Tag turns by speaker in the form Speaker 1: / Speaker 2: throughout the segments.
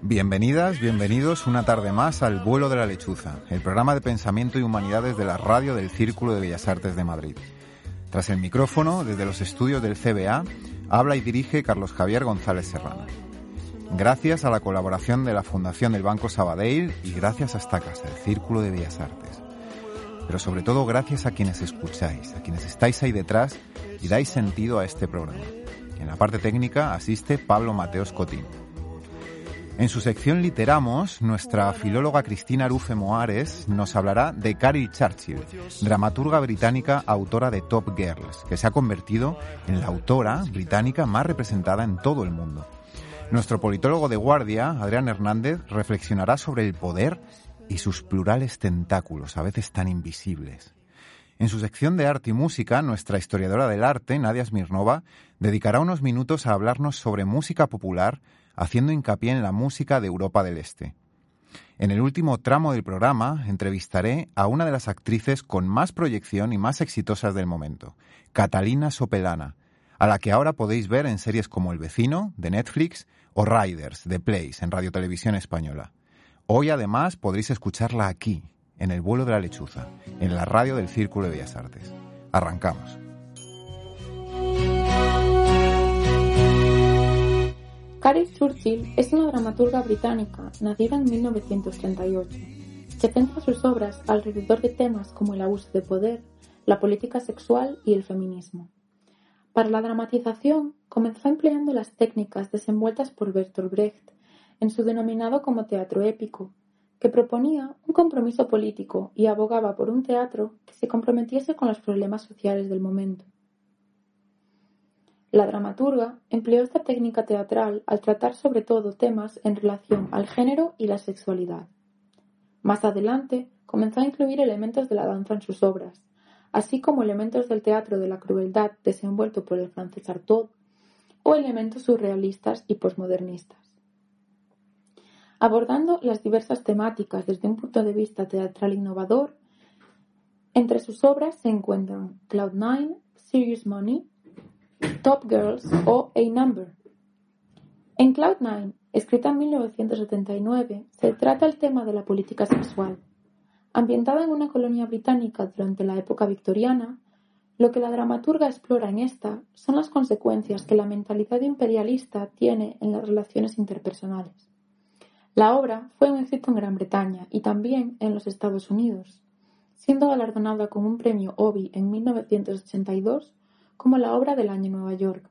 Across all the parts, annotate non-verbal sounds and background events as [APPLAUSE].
Speaker 1: Bienvenidas, bienvenidos una tarde más al Vuelo de la Lechuza, el programa de pensamiento y humanidades de la radio del Círculo de Bellas Artes de Madrid. Tras el micrófono, desde los estudios del CBA, habla y dirige Carlos Javier González Serrano. Gracias a la colaboración de la Fundación del Banco Sabadell y gracias a esta casa, el Círculo de Bellas Artes. Pero sobre todo gracias a quienes escucháis, a quienes estáis ahí detrás y dais sentido a este programa. En la parte técnica asiste Pablo Mateos Cotín. En su sección Literamos, nuestra filóloga Cristina Arufe Moares nos hablará de Carrie Churchill, dramaturga británica autora de Top Girls, que se ha convertido en la autora británica más representada en todo el mundo. Nuestro politólogo de guardia, Adrián Hernández, reflexionará sobre el poder y sus plurales tentáculos, a veces tan invisibles. En su sección de arte y música, nuestra historiadora del arte, Nadia Smirnova, dedicará unos minutos a hablarnos sobre música popular, haciendo hincapié en la música de Europa del Este. En el último tramo del programa entrevistaré a una de las actrices con más proyección y más exitosas del momento, Catalina Sopelana, a la que ahora podéis ver en series como El vecino, de Netflix, o Riders, de Place, en Radio Televisión Española. Hoy además podréis escucharla aquí, en el vuelo de la lechuza, en la radio del Círculo de Bellas Artes. Arrancamos.
Speaker 2: Carrie Churchill es una dramaturga británica nacida en 1938 que centra sus obras alrededor de temas como el abuso de poder, la política sexual y el feminismo. Para la dramatización comenzó empleando las técnicas desenvueltas por Bertolt Brecht en su denominado como teatro épico, que proponía un compromiso político y abogaba por un teatro que se comprometiese con los problemas sociales del momento. La dramaturga empleó esta técnica teatral al tratar sobre todo temas en relación al género y la sexualidad. Más adelante comenzó a incluir elementos de la danza en sus obras, así como elementos del teatro de la crueldad desenvuelto por el francés Artaud o elementos surrealistas y posmodernistas. Abordando las diversas temáticas desde un punto de vista teatral innovador, entre sus obras se encuentran Cloud Nine, Serious Money, Top Girls o A Number. En Cloud Nine, escrita en 1979, se trata el tema de la política sexual. Ambientada en una colonia británica durante la época victoriana, lo que la dramaturga explora en esta son las consecuencias que la mentalidad imperialista tiene en las relaciones interpersonales. La obra fue un éxito en Gran Bretaña y también en los Estados Unidos, siendo galardonada con un premio Obie en 1982 como la obra del año Nueva York.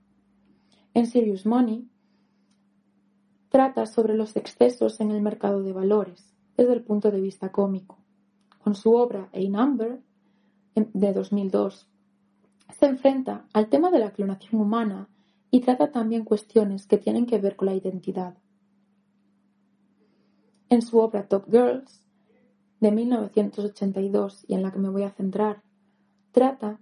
Speaker 2: En Serious Money trata sobre los excesos en el mercado de valores desde el punto de vista cómico. Con su obra A Number de 2002 se enfrenta al tema de la clonación humana y trata también cuestiones que tienen que ver con la identidad. En su obra Top Girls de 1982 y en la que me voy a centrar, trata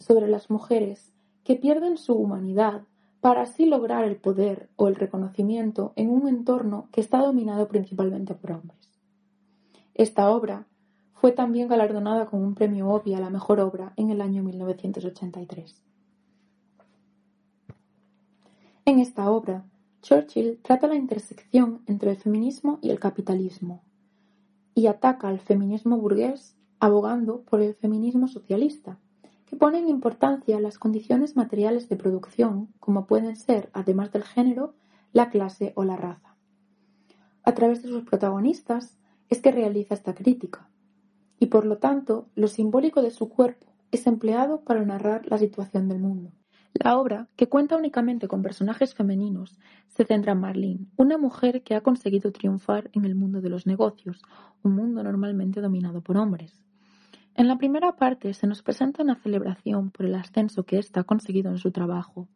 Speaker 2: sobre las mujeres que pierden su humanidad para así lograr el poder o el reconocimiento en un entorno que está dominado principalmente por hombres. Esta obra fue también galardonada con un premio Obie a la mejor obra en el año 1983. En esta obra, Churchill trata la intersección entre el feminismo y el capitalismo y ataca al feminismo burgués abogando por el feminismo socialista, que pone en importancia las condiciones materiales de producción, como pueden ser, además del género, la clase o la raza. A través de sus protagonistas es que realiza esta crítica, y por lo tanto lo simbólico de su cuerpo es empleado para narrar la situación del mundo. La obra, que cuenta únicamente con personajes femeninos, se centra en Marlene, una mujer que ha conseguido triunfar en el mundo de los negocios, un mundo normalmente dominado por hombres. En la primera parte se nos presenta una celebración por el ascenso que ésta ha conseguido en su trabajo,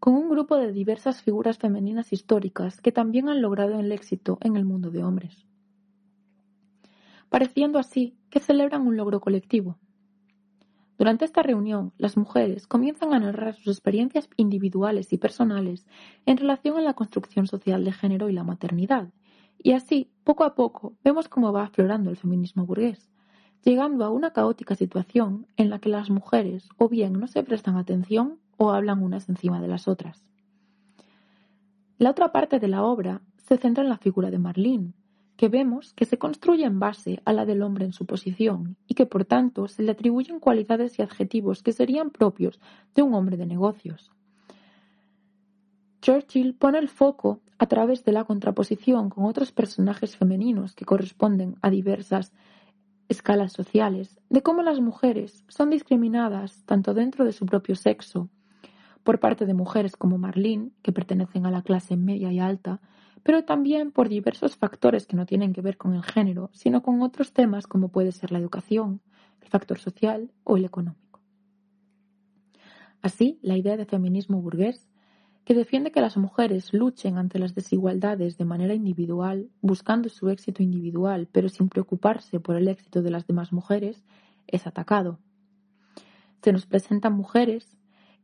Speaker 2: con un grupo de diversas figuras femeninas históricas que también han logrado el éxito en el mundo de hombres, pareciendo así que celebran un logro colectivo. Durante esta reunión, las mujeres comienzan a narrar sus experiencias individuales y personales en relación a la construcción social de género y la maternidad, Y así, poco a poco, vemos cómo va aflorando el feminismo burgués, llegando a una caótica situación en la que las mujeres o bien no se prestan atención o hablan unas encima de las otras. La otra parte de la obra se centra en la figura de Marlene, que vemos que se construye en base a la del hombre en su posición y que por tanto se le atribuyen cualidades y adjetivos que serían propios de un hombre de negocios. Churchill pone el foco a través de la contraposición con otros personajes femeninos que corresponden a diversas escalas sociales de cómo las mujeres son discriminadas tanto dentro de su propio sexo por parte de mujeres como Marlene, que pertenecen a la clase media y alta, pero también por diversos factores que no tienen que ver con el género, sino con otros temas como puede ser la educación, el factor social o el económico. Así, la idea de feminismo burgués, que defiende que las mujeres luchen ante las desigualdades de manera individual, buscando su éxito individual, pero sin preocuparse por el éxito de las demás mujeres, es atacado. Se nos presentan mujeres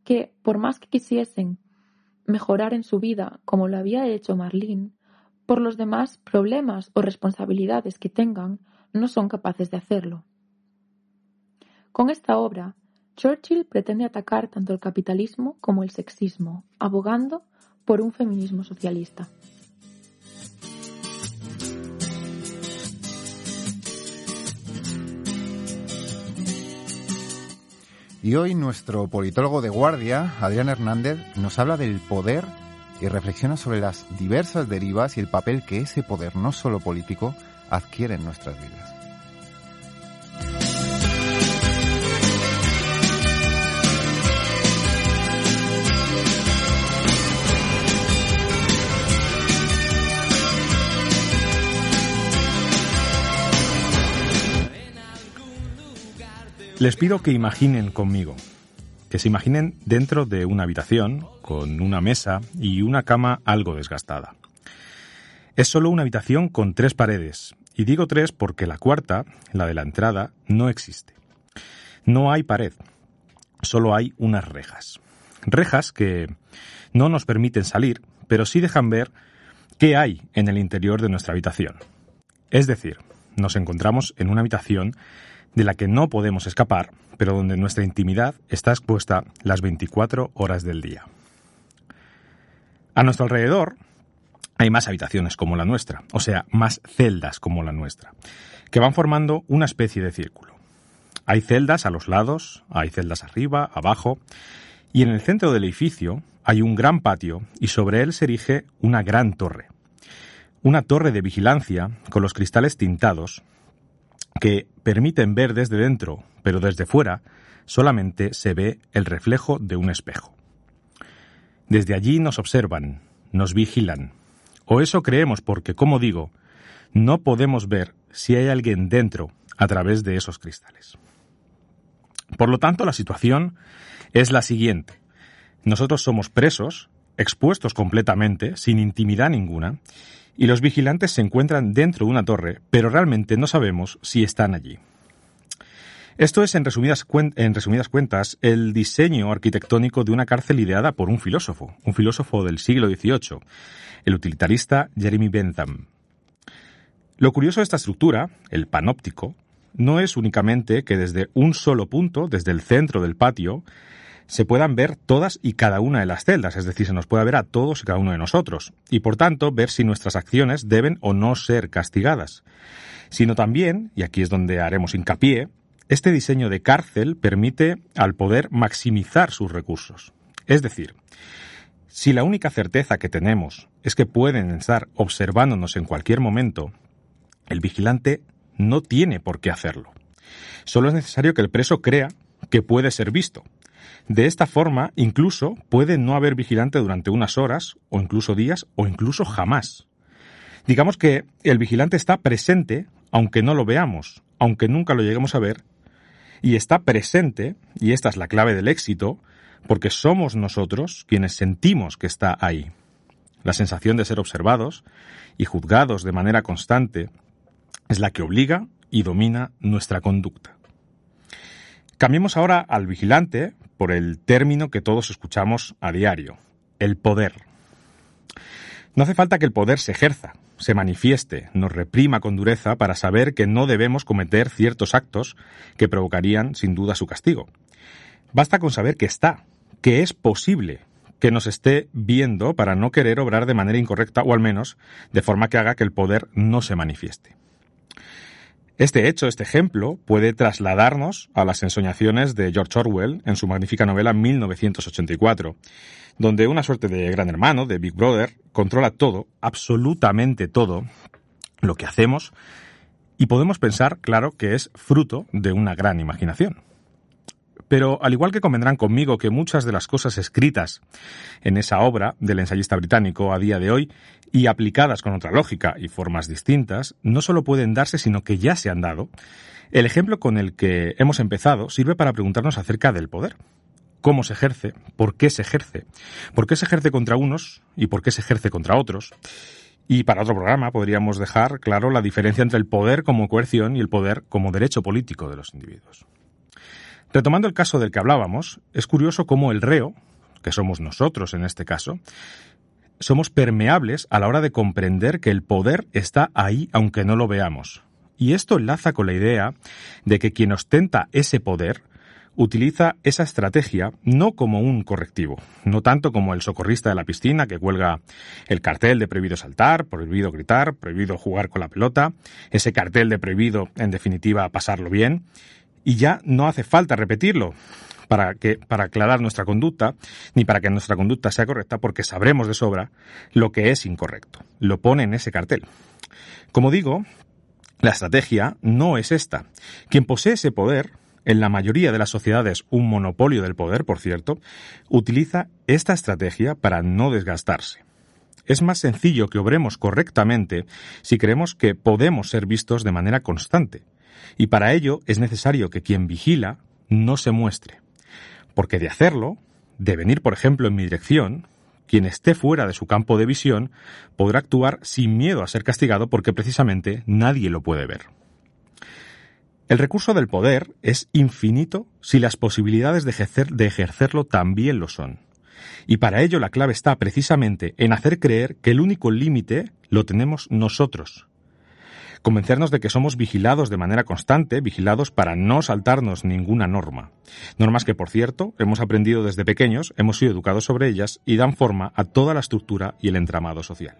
Speaker 2: que, por más que quisiesen mejorar en su vida como lo había hecho Marlene, por los demás problemas o responsabilidades que tengan, no son capaces de hacerlo. Con esta obra, Churchill pretende atacar tanto el capitalismo como el sexismo, abogando por un feminismo socialista.
Speaker 1: Y hoy nuestro politólogo de guardia, Adrián Hernández, nos habla del poder y reflexiona sobre las diversas derivas y el papel que ese poder, no solo político, adquiere en nuestras vidas.
Speaker 3: Les pido que imaginen conmigo, que se imaginen dentro de una habitación con una mesa y una cama algo desgastada. Es solo una habitación con tres paredes, y digo tres porque la cuarta, la de la entrada, no existe. No hay pared, solo hay unas rejas. Rejas que no nos permiten salir, pero sí dejan ver qué hay en el interior de nuestra habitación. Es decir, nos encontramos en una habitación de la que no podemos escapar, pero donde nuestra intimidad está expuesta las 24 horas del día. A nuestro alrededor hay más habitaciones como la nuestra, o sea, más celdas como la nuestra, que van formando una especie de círculo. Hay celdas a los lados, hay celdas arriba, abajo, y en el centro del edificio hay un gran patio y sobre él se erige una gran torre. Una torre de vigilancia con los cristales tintados que permiten ver desde dentro, pero desde fuera solamente se ve el reflejo de un espejo. Desde allí nos observan, nos vigilan, o eso creemos porque, como digo, no podemos ver si hay alguien dentro a través de esos cristales. Por lo tanto, la situación es la siguiente. Nosotros somos presos, expuestos completamente, sin intimidad ninguna, y los vigilantes se encuentran dentro de una torre, pero realmente no sabemos si están allí. Esto es, en resumidas, en resumidas, cuentas, el diseño arquitectónico de una cárcel ideada por un filósofo, un filósofo del siglo XVIII, el utilitarista Jeremy Bentham. Lo curioso de esta estructura, el panóptico, no es únicamente que desde un solo punto, desde el centro del patio, se puedan ver todas y cada una de las celdas, es decir, se nos pueda ver a todos y cada uno de nosotros, y por tanto ver si nuestras acciones deben o no ser castigadas, sino también, y aquí es donde haremos hincapié, este diseño de cárcel permite al poder maximizar sus recursos. Es decir, si la única certeza que tenemos es que pueden estar observándonos en cualquier momento, el vigilante no tiene por qué hacerlo. Solo es necesario que el preso crea que puede ser visto, de esta forma, incluso puede no haber vigilante durante unas horas, o incluso días, o incluso jamás. Digamos que el vigilante está presente, aunque no lo veamos, aunque nunca lo lleguemos a ver, y está presente, y esta es la clave del éxito, porque somos nosotros quienes sentimos que está ahí. La sensación de ser observados y juzgados de manera constante es la que obliga y domina nuestra conducta. Cambiemos ahora al vigilante por el término que todos escuchamos a diario, el poder. No hace falta que el poder se ejerza, se manifieste, nos reprima con dureza para saber que no debemos cometer ciertos actos que provocarían sin duda su castigo. Basta con saber que está, que es posible que nos esté viendo para no querer obrar de manera incorrecta o al menos de forma que haga que el poder no se manifieste. Este hecho, este ejemplo, puede trasladarnos a las ensoñaciones de George Orwell en su magnífica novela 1984, donde una suerte de gran hermano, de Big Brother, controla todo, absolutamente todo, lo que hacemos, y podemos pensar, claro, que es fruto de una gran imaginación. Pero al igual que convendrán conmigo que muchas de las cosas escritas en esa obra del ensayista británico a día de hoy y aplicadas con otra lógica y formas distintas, no solo pueden darse, sino que ya se han dado, el ejemplo con el que hemos empezado sirve para preguntarnos acerca del poder. ¿Cómo se ejerce? ¿Por qué se ejerce? ¿Por qué se ejerce contra unos y por qué se ejerce contra otros? Y para otro programa podríamos dejar claro la diferencia entre el poder como coerción y el poder como derecho político de los individuos. Retomando el caso del que hablábamos, es curioso cómo el reo, que somos nosotros en este caso, somos permeables a la hora de comprender que el poder está ahí aunque no lo veamos. Y esto enlaza con la idea de que quien ostenta ese poder utiliza esa estrategia no como un correctivo, no tanto como el socorrista de la piscina que cuelga el cartel de prohibido saltar, prohibido gritar, prohibido jugar con la pelota, ese cartel de prohibido, en definitiva, pasarlo bien, y ya no hace falta repetirlo para, que, para aclarar nuestra conducta, ni para que nuestra conducta sea correcta, porque sabremos de sobra lo que es incorrecto. Lo pone en ese cartel. Como digo, la estrategia no es esta. Quien posee ese poder, en la mayoría de las sociedades un monopolio del poder, por cierto, utiliza esta estrategia para no desgastarse. Es más sencillo que obremos correctamente si creemos que podemos ser vistos de manera constante, y para ello es necesario que quien vigila no se muestre. Porque de hacerlo, de venir, por ejemplo, en mi dirección, quien esté fuera de su campo de visión podrá actuar sin miedo a ser castigado porque precisamente nadie lo puede ver. El recurso del poder es infinito si las posibilidades de, ejercerlo también lo son. Y para ello la clave está precisamente en hacer creer que el único límite lo tenemos nosotros, convencernos de que somos vigilados de manera constante, vigilados para no saltarnos ninguna norma. Normas que, por cierto, hemos aprendido desde pequeños, hemos sido educados sobre ellas y dan forma a toda la estructura y el entramado social.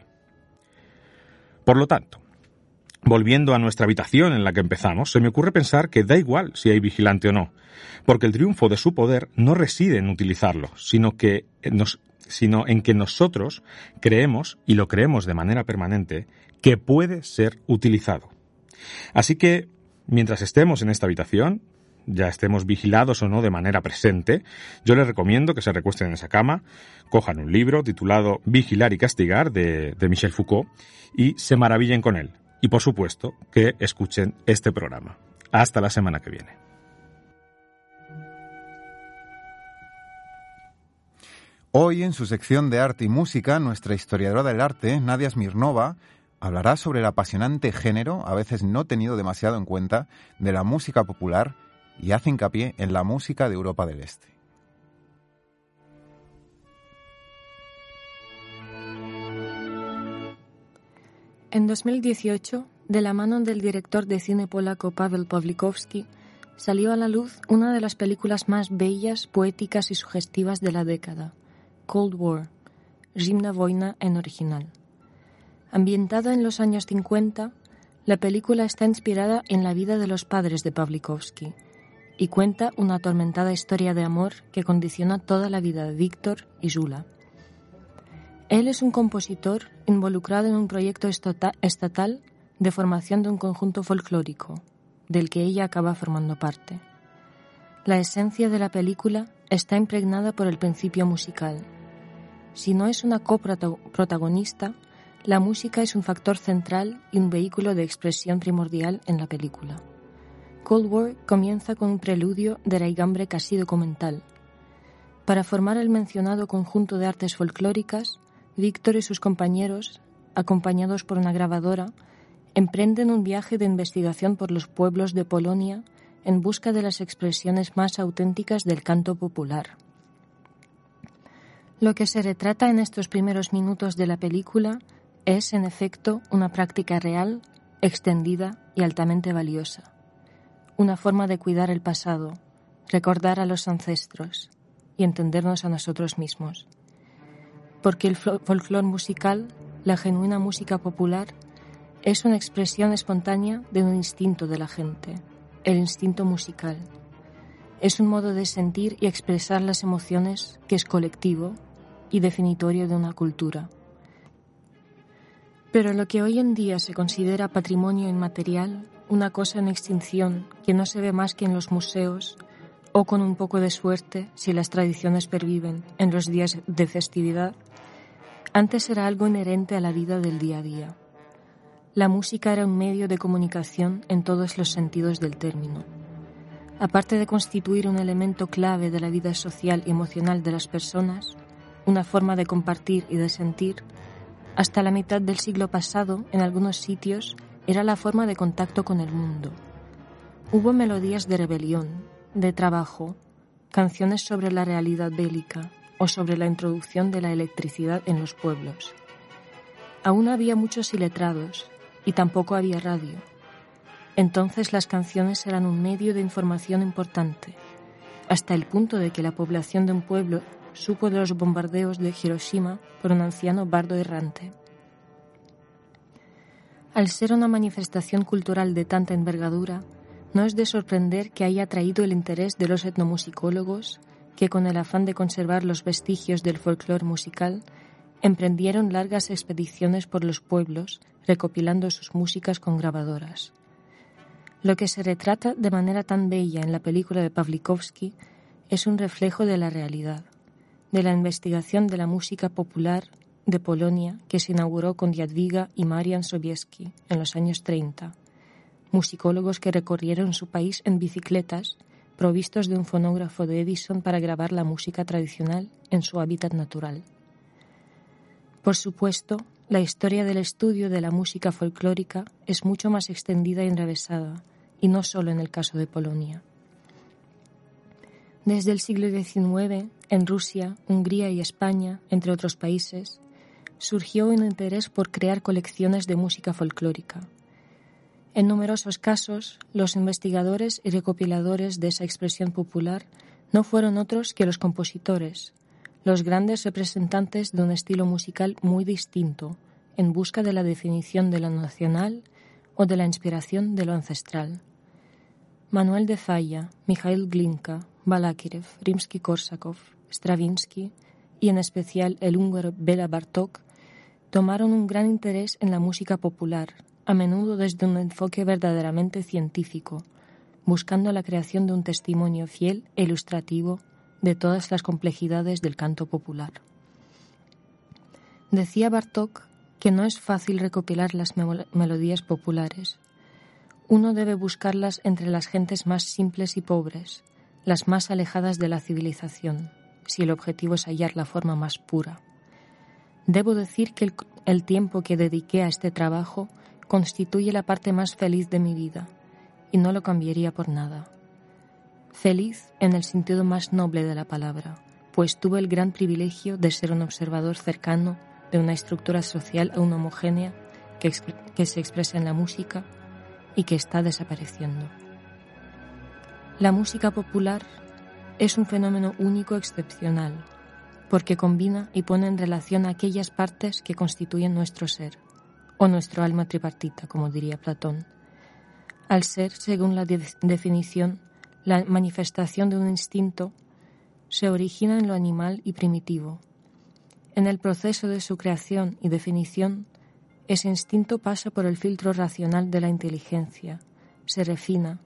Speaker 3: Por lo tanto, Volviendo a nuestra habitación en la que empezamos, se me ocurre pensar que da igual si hay vigilante o no, porque el triunfo de su poder no reside en utilizarlo, sino, que sino en que nosotros creemos, y lo creemos de manera permanente, que puede ser utilizado. Así que, mientras estemos en esta habitación, ya estemos vigilados o no de manera presente, yo les recomiendo que se recuesten en esa cama, cojan un libro titulado Vigilar y Castigar de, de Michel Foucault y se maravillen con él. Y por supuesto que escuchen este programa. Hasta la semana que viene.
Speaker 1: Hoy, en su sección de arte y música, nuestra historiadora del arte, Nadia Smirnova, hablará sobre el apasionante género, a veces no tenido demasiado en cuenta, de la música popular y hace hincapié en la música de Europa del Este.
Speaker 4: En 2018, de la mano del director de cine polaco Pavel Pawlikowski, salió a la luz una de las películas más bellas, poéticas y sugestivas de la década, Cold War, Zimna Wojna en original. Ambientada en los años 50, la película está inspirada en la vida de los padres de Pawlikowski y cuenta una atormentada historia de amor que condiciona toda la vida de Víctor y Zula. Él es un compositor involucrado en un proyecto estatal de formación de un conjunto folclórico, del que ella acaba formando parte. La esencia de la película está impregnada por el principio musical. Si no es una coprotagonista, la música es un factor central y un vehículo de expresión primordial en la película. Cold War comienza con un preludio de raigambre casi documental. Para formar el mencionado conjunto de artes folclóricas, Víctor y sus compañeros, acompañados por una grabadora, emprenden un viaje de investigación por los pueblos de Polonia en busca de las expresiones más auténticas del canto popular. Lo que se retrata en estos primeros minutos de la película es, en efecto, una práctica real, extendida y altamente valiosa. Una forma de cuidar el pasado, recordar a los ancestros y entendernos a nosotros mismos. Porque el folclore musical, la genuina música popular, es una expresión espontánea de un instinto de la gente, el instinto musical. Es un modo de sentir y expresar las emociones que es colectivo y definitorio de una cultura. Pero lo que hoy en día se considera patrimonio inmaterial, una cosa en extinción que no se ve más que en los museos o con un poco de suerte, si las tradiciones perviven, en los días de festividad, antes era algo inherente a la vida del día a día. La música era un medio de comunicación en todos los sentidos del término. Aparte de constituir un elemento clave de la vida social y emocional de las personas, una forma de compartir y de sentir, hasta la mitad del siglo pasado, en algunos sitios, era la forma de contacto con el mundo. Hubo melodías de rebelión, de trabajo, canciones sobre la realidad bélica o sobre la introducción de la electricidad en los pueblos. Aún había muchos iletrados y tampoco había radio. Entonces las canciones eran un medio de información importante, hasta el punto de que la población de un pueblo supo de los bombardeos de Hiroshima por un anciano bardo errante. Al ser una manifestación cultural de tanta envergadura, no es de sorprender que haya atraído el interés de los etnomusicólogos que, con el afán de conservar los vestigios del folclore musical, emprendieron largas expediciones por los pueblos recopilando sus músicas con grabadoras. Lo que se retrata de manera tan bella en la película de Pawlikowski es un reflejo de la realidad, de la investigación de la música popular de Polonia que se inauguró con Jadwiga y Marian Sobieski en los años 30, musicólogos que recorrieron su país en bicicletas provistos de un fonógrafo de Edison para grabar la música tradicional en su hábitat natural. Por supuesto, la historia del estudio de la música folclórica es mucho más extendida y enrevesada, y no solo en el caso de Polonia. Desde el siglo XIX, en Rusia, Hungría y España, entre otros países, surgió un interés por crear colecciones de música folclórica. En numerosos casos, los investigadores y recopiladores de esa expresión popular no fueron otros que los compositores, los grandes representantes de un estilo musical muy distinto, en busca de la definición de lo nacional o de la inspiración de lo ancestral. Manuel de Falla, Mikhail Glinka, Balakirev, Rimsky-Korsakov, Stravinsky y en especial el húngaro Bela Bartók tomaron un gran interés en la música popular, a menudo desde un enfoque verdaderamente científico, buscando la creación de un testimonio fiel e ilustrativo de todas las complejidades del canto popular. Decía Bartók que no es fácil recopilar las melodías populares. Uno debe buscarlas entre las gentes más simples y pobres, las más alejadas de la civilización, si el objetivo es hallar la forma más pura. Debo decir que el, tiempo que dediqué a este trabajo constituye la parte más feliz de mi vida, y no lo cambiaría por nada. Feliz en el sentido más noble de la palabra, pues tuve el gran privilegio de ser un observador cercano de una estructura social aún homogénea que se expresa en la música y que está desapareciendo. La música popular es un fenómeno único excepcional, porque combina y pone en relación aquellas partes que constituyen nuestro ser, o nuestro alma tripartita, como diría Platón. Al ser, según la definición, la manifestación de un instinto se origina en lo animal y primitivo. En el proceso de su creación y definición, ese instinto pasa por el filtro racional de la inteligencia, se refina,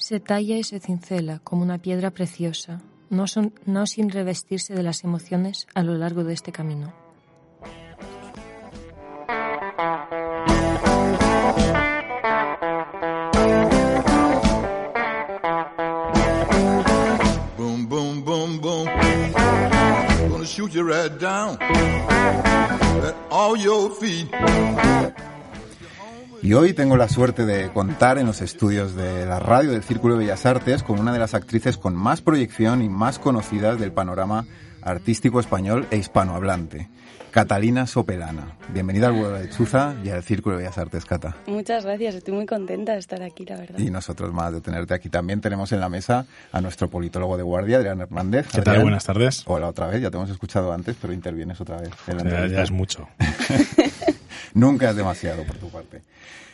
Speaker 4: se talla y se cincela como una piedra preciosa, no, no sin revestirse de las emociones a lo largo de este camino.
Speaker 1: Y hoy tengo la suerte de contar en los estudios de la radio del Círculo de Bellas Artes con una de las actrices con más proyección y más conocidas del panorama artístico español e hispanohablante. Catalina Sopelana. Bienvenida al Vuelo de Lechuza y al Círculo de Bellas Artes, Cata.
Speaker 5: Muchas gracias, estoy muy contenta de estar aquí, la verdad.
Speaker 1: Y nosotros más de tenerte aquí. También tenemos en la mesa a nuestro politólogo de guardia, Adrián Hernández.
Speaker 3: ¿Qué tal? Buenas tardes.
Speaker 1: Hola otra vez, ya te hemos escuchado antes, pero intervienes otra vez.
Speaker 3: Ya, ya es mucho. [LAUGHS]
Speaker 1: Nunca es demasiado por tu parte.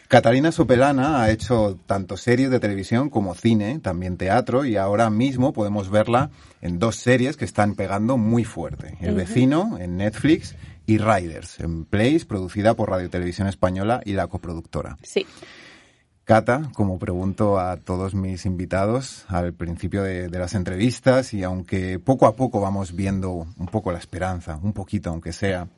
Speaker 1: Catalina Sopelana ha hecho tanto series de televisión como cine, también teatro, y ahora mismo podemos verla en dos series que están pegando muy fuerte. El vecino en Netflix y Riders en Place, producida por Radio Televisión Española y la coproductora.
Speaker 5: Sí.
Speaker 1: Cata, como pregunto a todos mis invitados al principio de, de, las entrevistas, y aunque poco a poco vamos viendo un poco la esperanza, un poquito aunque sea,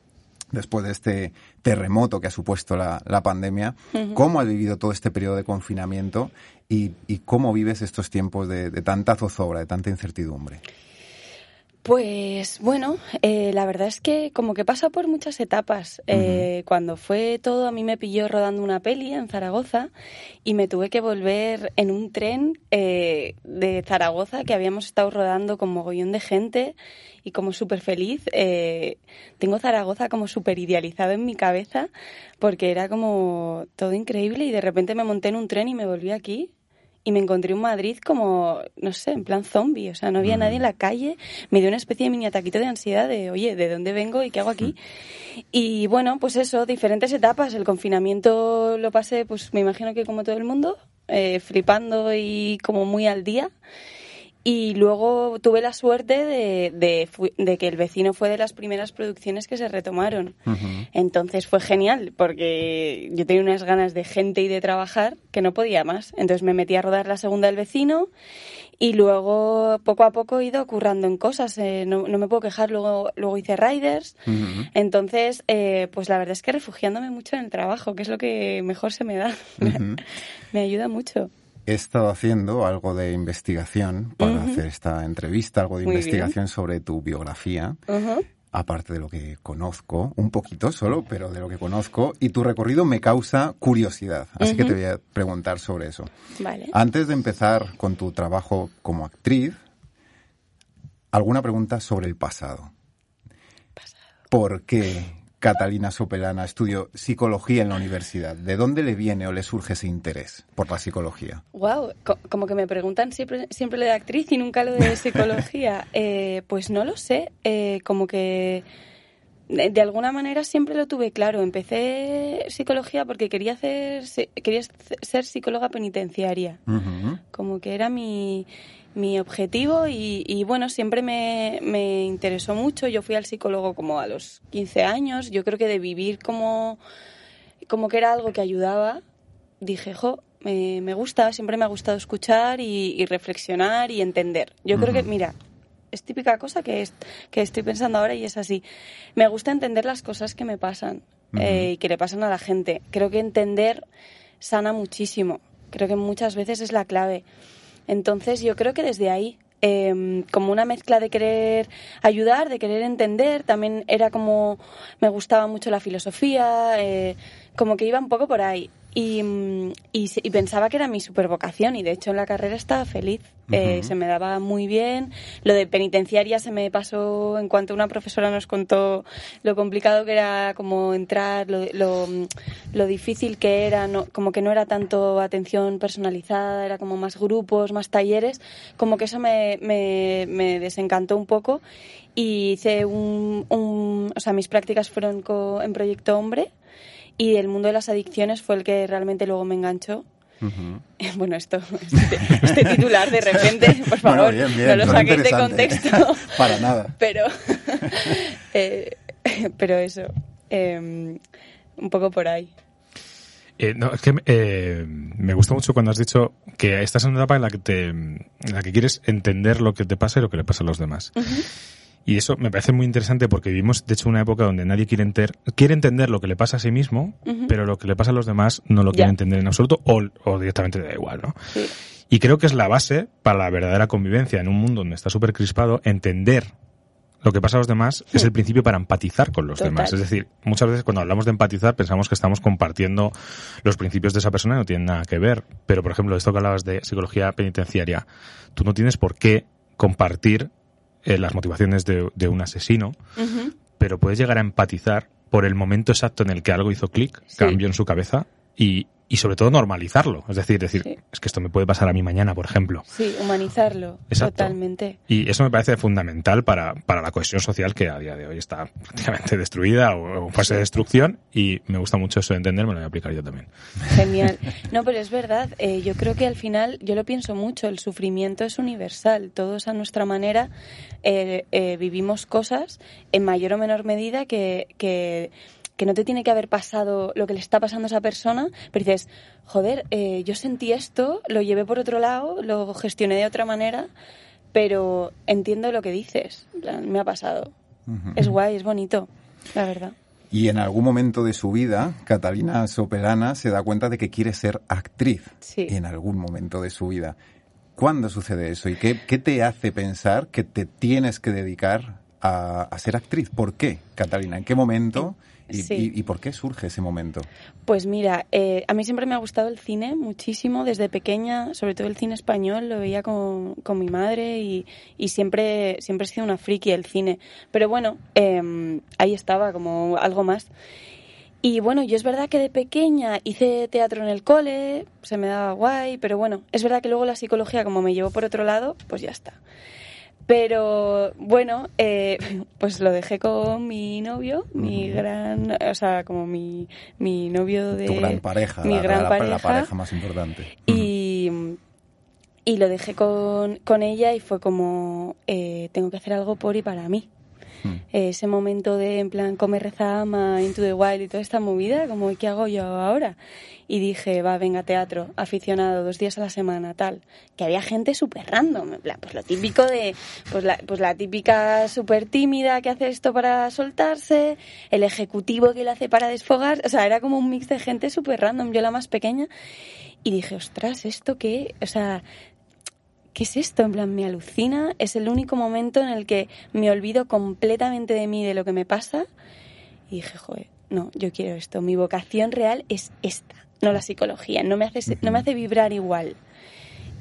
Speaker 1: después de este terremoto que ha supuesto la, la pandemia, ¿cómo has vivido todo este periodo de confinamiento y, y cómo vives estos tiempos de, de, tanta zozobra, de tanta incertidumbre?
Speaker 5: Pues bueno, eh, la verdad es que como que pasa por muchas etapas. Eh, Cuando fue todo, a mí me pilló rodando una peli en Zaragoza y me tuve que volver en un tren eh, de Zaragoza que habíamos estado rodando con mogollón de gente y como súper feliz. Eh, tengo Zaragoza como súper idealizado en mi cabeza porque era como todo increíble y de repente me monté en un tren y me volví aquí y me encontré en Madrid como, no sé, en plan zombie, o sea, no había nadie en la calle, me dio una especie de mini ataquito de ansiedad de, oye, ¿de dónde vengo y qué hago aquí? Y bueno, pues eso, diferentes etapas, el confinamiento lo pasé, pues me imagino que como todo el mundo, eh, flipando y como muy al día. Y luego tuve la suerte de, de, de, que el vecino fue de las primeras producciones que se retomaron. Uh -huh. Entonces fue genial, porque yo tenía unas ganas de gente y de trabajar que no podía más. Entonces me metí a rodar la segunda del vecino y luego poco a poco he ido currando en cosas. Eh, no, no, me puedo quejar, luego, luego hice Riders. Uh -huh. Entonces, eh, pues la verdad es que refugiándome mucho en el trabajo, que es lo que mejor se me da. Uh [LAUGHS] -huh. me ayuda mucho
Speaker 1: he estado haciendo algo de investigación para uh -huh. hacer esta entrevista, algo de Muy investigación bien. sobre tu biografía. Uh -huh. Aparte de lo que conozco, un poquito solo, pero de lo que conozco, y tu recorrido me causa curiosidad. Así uh -huh. que te voy a preguntar sobre eso.
Speaker 5: Vale.
Speaker 1: Antes de empezar con tu trabajo como actriz, alguna pregunta sobre el pasado.
Speaker 5: Pasado.
Speaker 1: ¿Por qué Catalina Sopelana estudió psicología en la universidad. ¿De dónde le viene o le surge ese interés por la psicología?
Speaker 5: Wow, como que me preguntan siempre, siempre lo de actriz y nunca lo de [LAUGHS] psicología. eh, pues no lo sé, eh, como que de alguna manera siempre lo tuve claro. Empecé psicología porque quería hacer quería ser psicóloga penitenciaria. Uh -huh. Como que era mi, mi objetivo y, y bueno, siempre me, me, interesó mucho. Yo fui al psicólogo como a los 15 años. Yo creo que de vivir como, como que era algo que ayudaba, dije, jo, me, me gusta, siempre me ha gustado escuchar y, y reflexionar y entender. Yo uh -huh. creo que, mira, es típica cosa que, es, que estoy pensando ahora y es así. Me gusta entender las cosas que me pasan uh -huh. eh, y que le pasan a la gente. Creo que entender sana muchísimo. Creo que muchas veces es la clave. Entonces yo creo que desde ahí, eh, como una mezcla de querer ayudar, de querer entender, también era como me gustaba mucho la filosofía, eh, como que iba un poco por ahí. Y, y, y, pensaba que era mi supervocación y de hecho en la carrera estaba feliz. Uh -huh. eh, se me daba muy bien. Lo de penitenciaria se me pasó en cuanto una profesora nos contó lo complicado que era como entrar, lo, lo, lo difícil que era, no, como que no era tanto atención personalizada, era como más grupos, más talleres. Como que eso me, me, me desencantó un poco y hice un, un, o sea, mis prácticas fueron en Proyecto Hombre y el mundo de las adicciones fue el que realmente luego me enganchó. Uh [LAUGHS] -huh. Bueno, esto, este, este, titular de repente, [LAUGHS] por favor,
Speaker 1: bueno, bien, bien,
Speaker 5: no lo saquéis de contexto. [LAUGHS]
Speaker 1: Para nada.
Speaker 5: Pero, eh, pero eso, eh, un poco por ahí.
Speaker 3: Eh, no, es que eh, me gusta mucho cuando has dicho que estás en una etapa en la que te, en la que quieres entender lo que te pasa y lo que le pasa a los demás. Uh -huh. Y eso me parece muy interesante porque vivimos, de hecho, una época donde nadie quiere, enter, quiere entender lo que le pasa a sí mismo, uh -huh. pero lo que le pasa a los demás no lo quiere entender en absoluto o, o directamente da igual, ¿no?
Speaker 5: Sí.
Speaker 3: Y creo que es la base para la verdadera convivencia en un mundo donde está súper crispado, entender lo que pasa a los demás sí. es el principio para empatizar con los
Speaker 5: Total.
Speaker 3: demás. Es decir, muchas veces cuando hablamos de empatizar pensamos que estamos compartiendo los principios de esa persona y no tienen nada que ver. Pero, por ejemplo, esto que hablabas de psicología penitenciaria, tú no tienes por qué compartir eh, las motivaciones de, de un asesino, pero puedes llegar a empatizar por el momento exacto en el que algo hizo clic,
Speaker 5: Sí.
Speaker 3: cambió en su cabeza y, y sobre todo normalizarlo. Es decir, decir,
Speaker 5: Sí.
Speaker 3: es que esto me puede pasar a mí mañana, por ejemplo.
Speaker 5: Sí, humanizarlo
Speaker 3: Exacto.
Speaker 5: totalmente.
Speaker 3: Y eso me parece fundamental para, para la cohesión social que a día de hoy está prácticamente destruida o en fase de destrucción y me gusta mucho eso de entender, me lo voy a aplicar yo también.
Speaker 5: Genial. [LAUGHS] No, pero es verdad. eh, yo creo que al final, yo lo pienso mucho, el sufrimiento es universal. Todos a nuestra manera eh, eh, vivimos cosas en mayor o menor medida que, que, que no te tiene que haber pasado lo que le está pasando a esa persona, pero dices, joder, eh, yo sentí esto, lo llevé por otro lado, lo gestioné de otra manera, pero entiendo lo que dices. Me ha pasado. Es guay, es bonito, la verdad.
Speaker 1: Y en algún momento de su vida, Catalina Sopelana se da cuenta de que quiere ser actriz.
Speaker 5: Sí.
Speaker 1: En algún momento de su vida. ¿Cuándo sucede eso? ¿Y qué, qué te hace pensar que te tienes que dedicar a, a ser actriz? ¿Por qué, Catalina? ¿En qué momento? ¿Y,
Speaker 5: Sí.
Speaker 1: y- y por qué surge ese momento?
Speaker 5: Pues mira, eh, a mí siempre me ha gustado el cine muchísimo, desde pequeña, sobre todo el cine español, lo veía con, con mi madre y, y siempre, siempre he sido una friki del cine. Pero bueno, eh, ahí estaba como algo más. Y bueno, yo es verdad que de pequeña hice teatro en el cole, se me daba guay, pero bueno, es verdad que luego la psicología, como me llevó por otro lado, pues ya está. Pero bueno, eh, pues lo dejé con mi novio, mi gran, o sea, como mi, mi novio de...
Speaker 1: Tu gran pareja,
Speaker 5: mi
Speaker 1: la,
Speaker 5: gran
Speaker 1: la- la
Speaker 5: pareja.
Speaker 1: pareja más importante.
Speaker 5: Y, y lo dejé con, con ella y fue como, eh, tengo que hacer algo por y para mí.
Speaker 1: Mm.
Speaker 5: Eh, ese momento de, en plan, come, reza, ama, Into the Wild y toda esta movida, como, ¿qué hago yo ahora? Y dije, va, venga, teatro, aficionado, dos días a la semana, tal. Que había gente súper random, en plan, pues lo típico de, pues la, pues la típica súper tímida que hace esto para soltarse, el ejecutivo que lo hace para desfogar, o sea, era como un mix de gente súper random, yo la más pequeña. Y dije, ostras, ¿esto qué? O sea, ¿qué es esto? En plan, me alucina. Es el único momento en el que me olvido completamente de mí, de lo que me pasa. Y dije, joder, no, yo quiero esto. Mi vocación real es esta, no la psicología. No me hace, no me hace vibrar igual.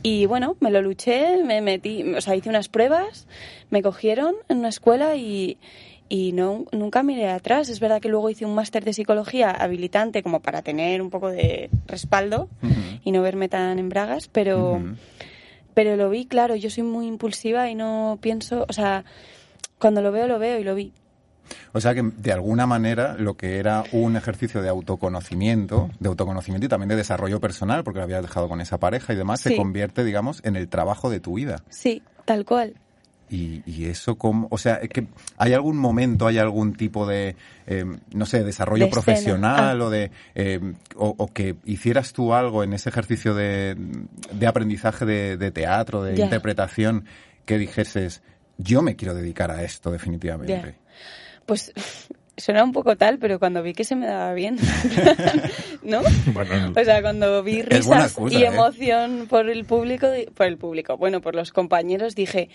Speaker 5: Y bueno, me lo luché, me metí, o sea, hice unas pruebas, me cogieron en una escuela y, y no, nunca miré atrás. Es verdad que luego hice un máster de psicología habilitante como para tener un poco de respaldo y no verme tan en bragas, pero. Pero lo vi, claro, yo soy muy impulsiva y no pienso, o sea, cuando lo veo, lo veo y lo vi.
Speaker 1: O sea que de alguna manera lo que era un ejercicio de autoconocimiento, de autoconocimiento y también de desarrollo personal, porque lo habías dejado con esa pareja y demás, se convierte, digamos, en el trabajo de tu vida.
Speaker 5: Sí, tal cual.
Speaker 1: Y, y eso como, o sea, es que hay algún momento, hay algún tipo de, eh, no sé, desarrollo
Speaker 5: De
Speaker 1: profesional
Speaker 5: Ah.
Speaker 1: o de, eh, o, o que hicieras tú algo en ese ejercicio de, de aprendizaje de, de teatro, de interpretación, que dijeses, yo me quiero dedicar a esto definitivamente.
Speaker 5: Pues [LAUGHS] suena un poco tal, pero cuando vi que se me daba bien, [LAUGHS] ¿no?
Speaker 3: Bueno,
Speaker 5: O sea, cuando vi risas
Speaker 1: excusa,
Speaker 5: y
Speaker 1: ¿eh?
Speaker 5: emoción por el público, por el público, bueno, por los compañeros, dije,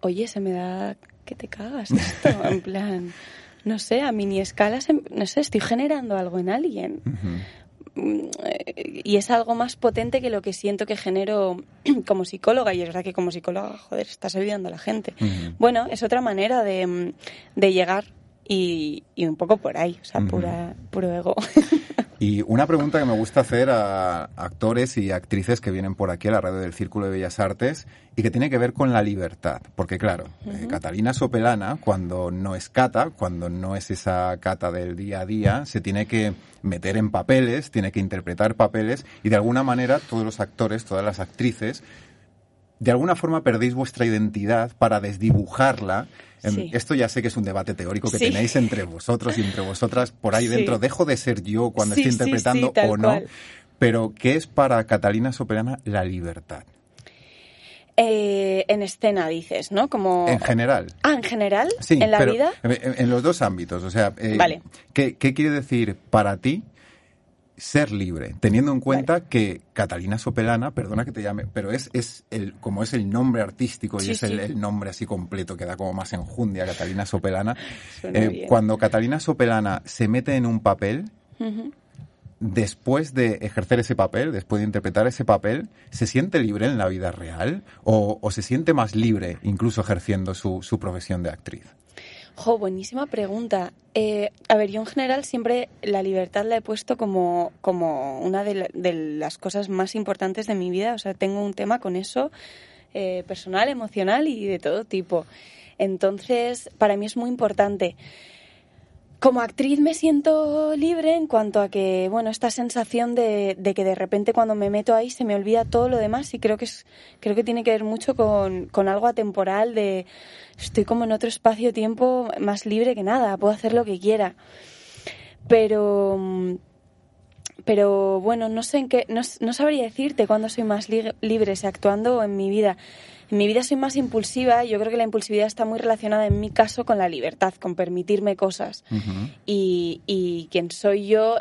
Speaker 5: oye, se me da que te cagas esto, [LAUGHS] en plan, no sé, a mini escala, se- no sé, estoy generando algo en alguien. Y es algo más potente que lo que siento que genero [CLEARS THROAT] como psicóloga y es verdad que como psicóloga joder estás ayudando a la gente. Bueno es otra manera de, de llegar y, y un poco por ahí o sea pura puro ego.
Speaker 1: Y una pregunta que me gusta hacer a actores y actrices que vienen por aquí a la radio del Círculo de Bellas Artes y que tiene que ver con la libertad. Porque claro, eh, Catalina Sopelana, cuando no es cata, cuando no es esa cata del día a día, se tiene que meter en papeles, tiene que interpretar papeles y de alguna manera todos los actores, todas las actrices, de alguna forma perdéis vuestra identidad para desdibujarla. Em,
Speaker 5: Sí.
Speaker 1: Esto ya sé que es un debate teórico que
Speaker 5: Sí.
Speaker 1: tenéis entre vosotros y entre vosotras por ahí
Speaker 5: Sí.
Speaker 1: dentro. Dejo de ser yo cuando estoy interpretando o no.
Speaker 5: cual.
Speaker 1: Pero, ¿qué es para Catalina Sopelana la libertad?
Speaker 5: Eh, en escena dices no como
Speaker 1: En general.
Speaker 5: ah en general
Speaker 1: Sí,
Speaker 5: en la
Speaker 1: pero
Speaker 5: vida
Speaker 1: En, en los dos ámbitos. O sea, eh,
Speaker 5: Vale.
Speaker 1: ¿qué, qué quiere decir para ti ser libre? Teniendo en cuenta que Catalina Sopelana, perdona que te llame, pero es, es el, como es el nombre artístico y
Speaker 5: Sí,
Speaker 1: es el,
Speaker 5: sí.
Speaker 1: el nombre así completo que da como más enjundia Catalina Sopelana. [LAUGHS] Eh, cuando Catalina Sopelana se mete en un papel, después de ejercer ese papel, después de interpretar ese papel, ¿se siente libre en la vida real o, o se siente más libre incluso ejerciendo su, su profesión de actriz?
Speaker 5: Jo, buenísima pregunta. Eh, a ver, yo en general siempre la libertad la he puesto como, como una de, la- de las cosas más importantes de mi vida. O sea, tengo un tema con eso eh, personal, emocional y de todo tipo. Entonces, para mí es muy importante. Como actriz me siento libre en cuanto a que, bueno, esta sensación de, de que de repente cuando me meto ahí se me olvida todo lo demás y creo que es, creo que tiene que ver mucho con, con algo atemporal de estoy como en otro espacio-tiempo más libre que nada, puedo hacer lo que quiera. Pero, pero bueno, no sé en qué, no, no sabría decirte cuándo soy más li- libre, si actuando o en mi vida. En mi vida soy más impulsiva y yo creo que la impulsividad está muy relacionada en mi caso con la libertad, con permitirme cosas. Y, y quien soy yo,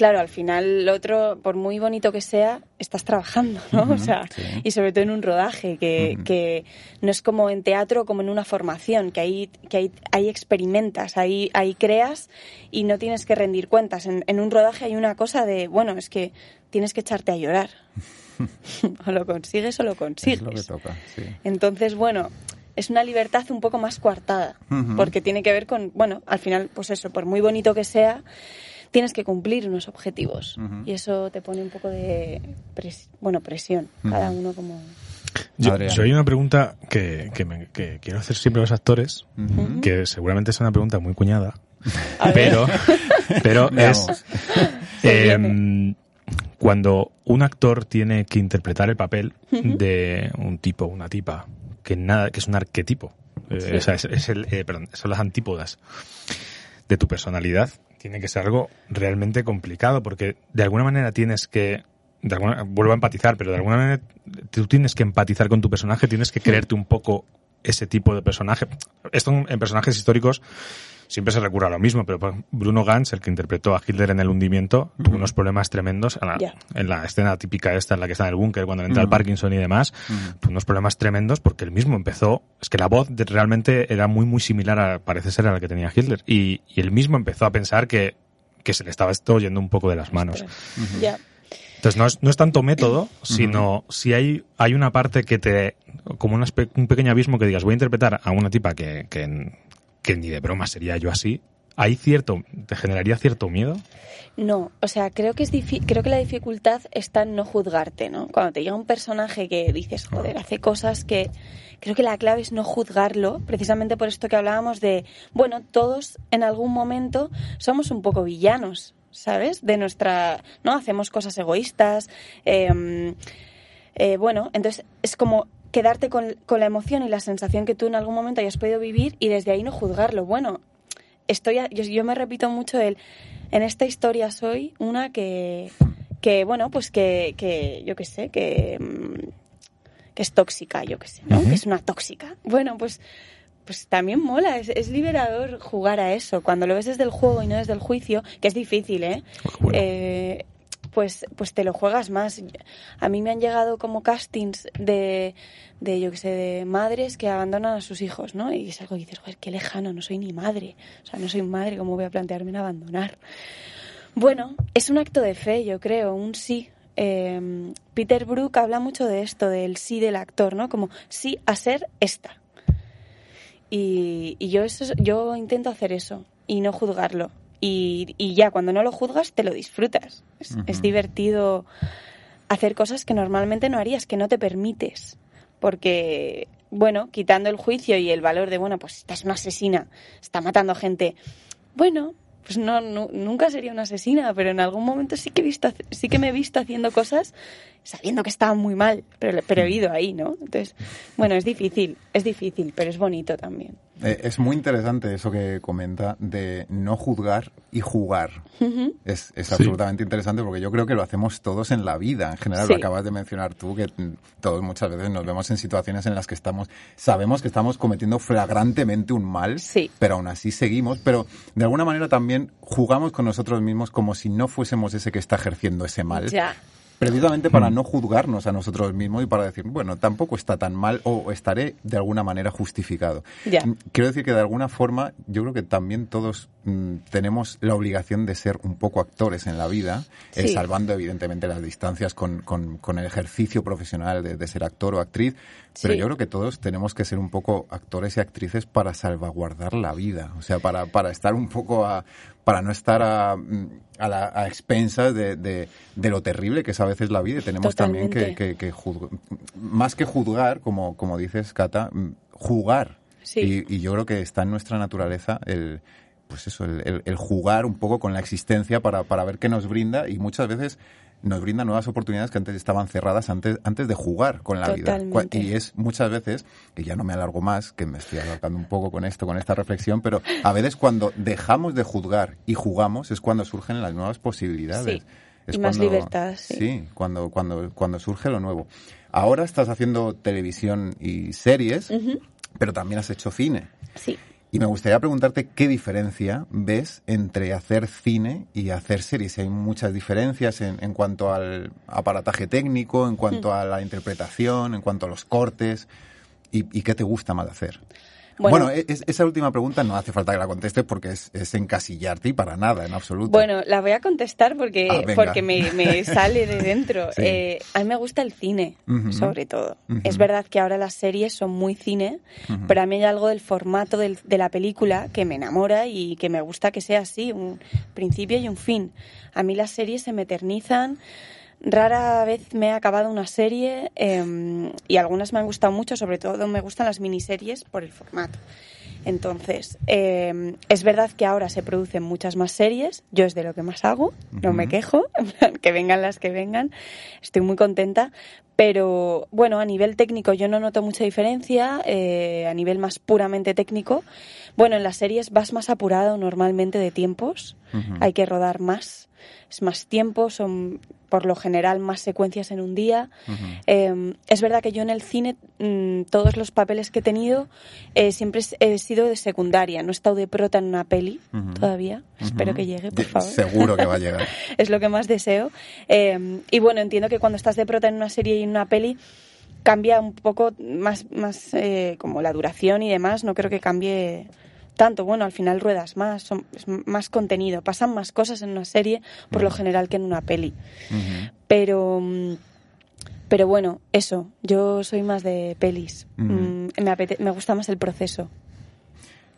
Speaker 5: claro, al final el otro, por muy bonito que sea, estás trabajando, ¿no? O sea,
Speaker 1: sí.
Speaker 5: y sobre todo en un rodaje, que, no es como en teatro como en una formación, que ahí, que ahí, ahí experimentas, ahí, ahí creas y no tienes que rendir cuentas. En, en un rodaje hay una cosa de, bueno, es que tienes que echarte a llorar. [LAUGHS] o lo consigues o lo consigues.
Speaker 1: Es lo que toca, sí.
Speaker 5: Entonces, bueno, es una libertad un poco más coartada, porque tiene que ver con, bueno, al final, pues eso, por muy bonito que sea, tienes que cumplir unos objetivos.
Speaker 1: Ujú.
Speaker 5: Y eso te pone un poco de, pres- bueno, presión, cada uno como...
Speaker 3: Yo, yo hay una pregunta que, que me- que quiero hacer siempre a los actores,
Speaker 1: Ujú.
Speaker 3: que seguramente es una pregunta muy cuñada, pero, [LAUGHS] pero es [LAUGHS] eh, cuando un actor tiene que interpretar el papel de un tipo, una tipa, que nada, que es un arquetipo, eh,
Speaker 5: Sí.
Speaker 3: o sea, es, es el, eh, perdón, son las antípodas de tu personalidad, tiene que ser algo realmente complicado, porque de alguna manera tienes que, de alguna, vuelvo a empatizar, pero de alguna manera tú tienes que empatizar con tu personaje, tienes que creerte un poco ese tipo de personaje. Esto en, en personajes históricos siempre se recurre a lo mismo, pero Bruno Gantz, el que interpretó a Hitler en el hundimiento, tuvo unos problemas tremendos en la,
Speaker 5: Ya.
Speaker 3: en la escena típica esta en la que está en el búnker cuando entra el
Speaker 1: Ujú.
Speaker 3: Parkinson y demás, tuvo unos problemas tremendos porque él mismo empezó, es que la voz de- realmente era muy muy similar a, parece ser a la que tenía Hitler y, y él mismo empezó a pensar que, que se le estaba esto yendo un poco de las manos.
Speaker 5: Ya.
Speaker 3: Entonces no es, no es tanto método, sino si hay, hay una parte que te, como un, un pequeño abismo que digas, voy a interpretar a una tipa que, que, que ni de broma sería yo así, hay cierto, te generaría cierto miedo.
Speaker 5: No, o sea, creo que es creo que la dificultad está en no juzgarte, ¿no? Cuando te llega un personaje que dices, joder, hace cosas que creo que la clave es no juzgarlo, precisamente por esto que hablábamos de, bueno, todos en algún momento somos un poco villanos, ¿sabes? De nuestra, ¿no? Hacemos cosas egoístas, eh, eh, bueno, entonces es como quedarte con, con la emoción y la sensación que tú en algún momento hayas podido vivir y desde ahí no juzgarlo. Bueno, estoy a- yo, yo me repito mucho el en esta historia soy una que que bueno pues que, que yo qué sé que mm, que es tóxica yo qué sé ¿no? que es una tóxica bueno pues pues también mola es, es liberador jugar a eso cuando lo ves desde el juego y no desde el juicio que es difícil eh,
Speaker 3: Bueno.
Speaker 5: Eh, pues pues te lo juegas más. A mí me han llegado como castings de de yo que sé de madres que abandonan a sus hijos no y es algo que dices joder qué lejano no soy ni madre. O sea no soy madre cómo voy a plantearme en abandonar bueno es un acto de fe yo creo un sí. Eh, Peter Brook habla mucho de esto del sí del actor no como sí a ser esta. Y, y yo eso es- yo intento hacer eso y no juzgarlo y, y ya cuando no lo juzgas te lo disfrutas. Es, divertido hacer cosas que normalmente no harías que no te permites. Porque bueno quitando el juicio y el valor de bueno pues esta es una asesina está matando gente. Bueno pues no, nu- nunca sería una asesina pero en algún momento sí que he visto sí que me he visto haciendo cosas sabiendo que estaban muy mal pero pero he ido ahí no entonces bueno es difícil es difícil pero es bonito también
Speaker 1: Eh, es muy interesante eso que comenta de no juzgar y jugar. Es, es
Speaker 3: Sí.
Speaker 1: absolutamente interesante porque yo creo que lo hacemos todos en la vida. En general,
Speaker 5: Sí.
Speaker 1: lo acabas de mencionar tú, que mm, todos muchas veces nos vemos en situaciones en las que estamos, sabemos que estamos cometiendo flagrantemente un mal,
Speaker 5: Sí.
Speaker 1: pero aún así seguimos. Pero de alguna manera también jugamos con nosotros mismos como si no fuésemos ese que está ejerciendo ese mal.
Speaker 5: ya
Speaker 1: precisamente para no juzgarnos a nosotros mismos y para decir, bueno, tampoco está tan mal o estaré de alguna manera justificado.
Speaker 5: Ya.
Speaker 1: Mm, Quiero decir que de alguna forma yo creo que también todos mm, tenemos la obligación de ser un poco actores en la vida, eh, salvando evidentemente las distancias con, con- con el ejercicio profesional de, de ser actor o actriz, pero
Speaker 5: Sí.
Speaker 1: yo creo que todos tenemos que ser un poco actores y actrices para salvaguardar la vida, o sea, para, para estar un poco a para no estar a, a, la, a expensas de, de- de lo terrible que es a veces la vida y tenemos también que, que, que más que juzgar, como, como dices, Cata, mm, jugar.
Speaker 5: Sí.
Speaker 1: Y, y yo creo que está en nuestra naturaleza el, pues eso, el, el- el jugar un poco con la existencia para, para ver qué nos brinda y muchas veces nos brinda nuevas oportunidades que antes estaban cerradas antes, antes de jugar con la vida. Y es muchas veces, que ya no me alargo más, que me estoy alargando un poco con esto, con esta reflexión, pero a veces cuando dejamos de juzgar y jugamos es cuando surgen las nuevas posibilidades.
Speaker 5: Sí.
Speaker 1: Es
Speaker 5: Y más
Speaker 1: cuando-
Speaker 5: libertad, sí.
Speaker 1: cuando, cuando, cuando surge lo nuevo. Ahora estás haciendo televisión y series, pero también has hecho cine.
Speaker 5: Sí.
Speaker 1: Y me gustaría preguntarte qué diferencia ves entre hacer cine y hacer series. Hay muchas diferencias en, en cuanto al aparataje técnico, en cuanto a la interpretación, en cuanto a los cortes. ¿Y, y qué te gusta más hacer? Bueno,
Speaker 5: Bueno.
Speaker 1: es- esa última pregunta no hace falta que la contestes porque es, es encasillarte y para nada, en absoluto.
Speaker 5: Bueno, la voy a contestar porque,
Speaker 1: Ah,
Speaker 5: porque me, me [LAUGHS] sale de dentro.
Speaker 1: Sí.
Speaker 5: Eh, a mí me gusta el cine, sobre todo. Es verdad que ahora las series son muy cine, pero a mí hay algo del formato del- de la película que me enamora y que me gusta que sea así, un principio y un fin. A mí las series se me eternizan. Rara vez me he acabado una serie eh, y algunas me han gustado mucho, sobre todo me gustan las miniseries por el formato. Entonces, eh, es verdad que ahora se producen muchas más series, yo es de lo que más hago, no me quejo, [LAUGHS] que vengan las que vengan, estoy muy contenta, pero bueno, a nivel técnico yo no noto mucha diferencia, eh, a nivel más puramente técnico, bueno, en las series vas más apurado normalmente de tiempos, hay que rodar más, es más tiempo, son por lo general más secuencias en un día. Eh, es verdad que yo en el cine, mm, todos los papeles que he tenido, eh, siempre he sido de secundaria. No he estado de prota en una peli todavía. Espero que llegue, por favor.
Speaker 1: Seguro que va a llegar. [LAUGHS]
Speaker 5: es lo que más deseo. Eh, y bueno, entiendo que cuando estás de prota en una serie y en una peli, cambia un poco más, más eh, como la duración y demás. No creo que cambie tanto. Bueno, al final ruedas más, son, es más contenido. Pasan más cosas en una serie, por lo general, que en una peli. Pero, mm, pero bueno, eso. Yo soy más de pelis. Mm, me, apete- me gusta más el proceso.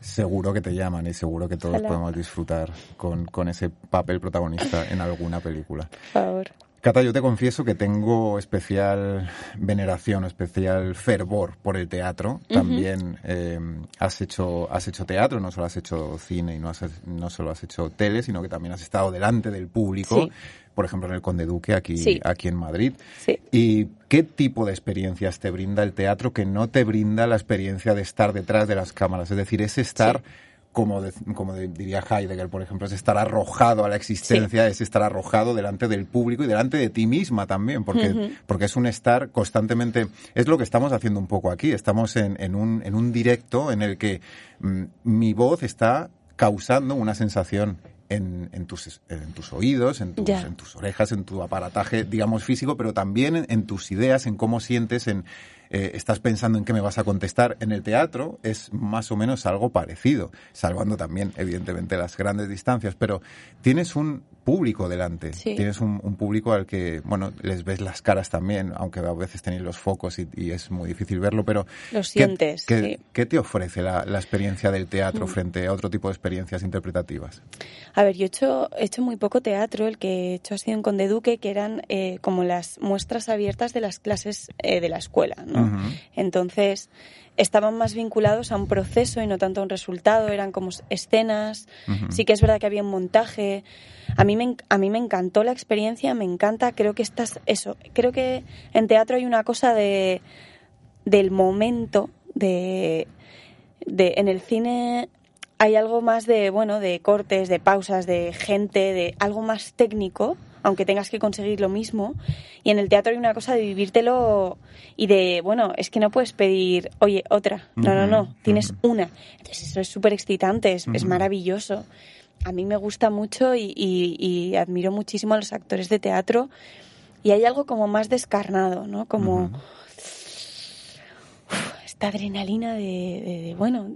Speaker 1: Seguro que te llaman y seguro que todos
Speaker 5: Ojalá.
Speaker 1: podemos disfrutar con, con ese papel protagonista en alguna película.
Speaker 5: Por favor.
Speaker 1: Cata, yo te confieso que tengo especial veneración, especial fervor por el teatro. También eh, has hecho has hecho teatro, no solo has hecho cine y no, has, no solo has hecho tele, sino que también has estado delante del público.
Speaker 5: Sí.
Speaker 1: Por ejemplo, en el Conde Duque, aquí,
Speaker 5: Sí.
Speaker 1: aquí en Madrid.
Speaker 5: Sí.
Speaker 1: ¿Y qué tipo de experiencias te brinda el teatro que no te brinda la experiencia de estar detrás de las cámaras? Es decir, es estar, como, de- como de- diría Heidegger, por ejemplo, es estar arrojado a la existencia, es estar arrojado delante del público y delante de ti misma también, porque, porque es un estar constantemente, es lo que estamos haciendo un poco aquí, estamos en, en, un, en un directo en el que mm, mi voz está causando una sensación en, en, tus, en tus oídos, en tus, en tus orejas, en tu aparataje, digamos, físico, pero también en, en tus ideas, en cómo sientes, en eh, estás pensando en qué me vas a contestar. En el teatro es más o menos algo parecido, salvando también, evidentemente, las grandes distancias, pero tienes un público delante,
Speaker 5: Sí.
Speaker 1: tienes un, un público al que, bueno, les ves las caras también, aunque a veces tenéis los focos y, y es muy difícil verlo, pero
Speaker 5: Lo
Speaker 1: ¿qué-
Speaker 5: sientes,
Speaker 1: ¿qué,
Speaker 5: sí. Mm.
Speaker 1: qué te ofrece la, la experiencia del teatro frente a otro tipo de experiencias interpretativas?
Speaker 5: A ver, yo he hecho, he hecho muy poco teatro. El que he hecho ha sido en Conde Duque, que eran eh, como las muestras abiertas de las clases eh, de la escuela, ¿no? Entonces, estaban más vinculados a un proceso y no tanto a un resultado. Eran como escenas. Sí que es verdad que había un montaje. A mí, me, a mí me encantó la experiencia, me encanta. Creo que estás, eso, creo que en teatro hay una cosa de, del momento, de, de, en el cine hay algo más de, bueno, de cortes, de pausas, de gente, de algo más técnico, aunque tengas que conseguir lo mismo. Y en el teatro hay una cosa de vivírtelo y de, bueno, es que no puedes pedir, oye, otra. No, no, no, tienes una. Entonces eso es súper excitante, es, es maravilloso. A mí me gusta mucho y, y- y admiro muchísimo a los actores de teatro y hay algo como más descarnado, ¿no? Como esta adrenalina de, bueno,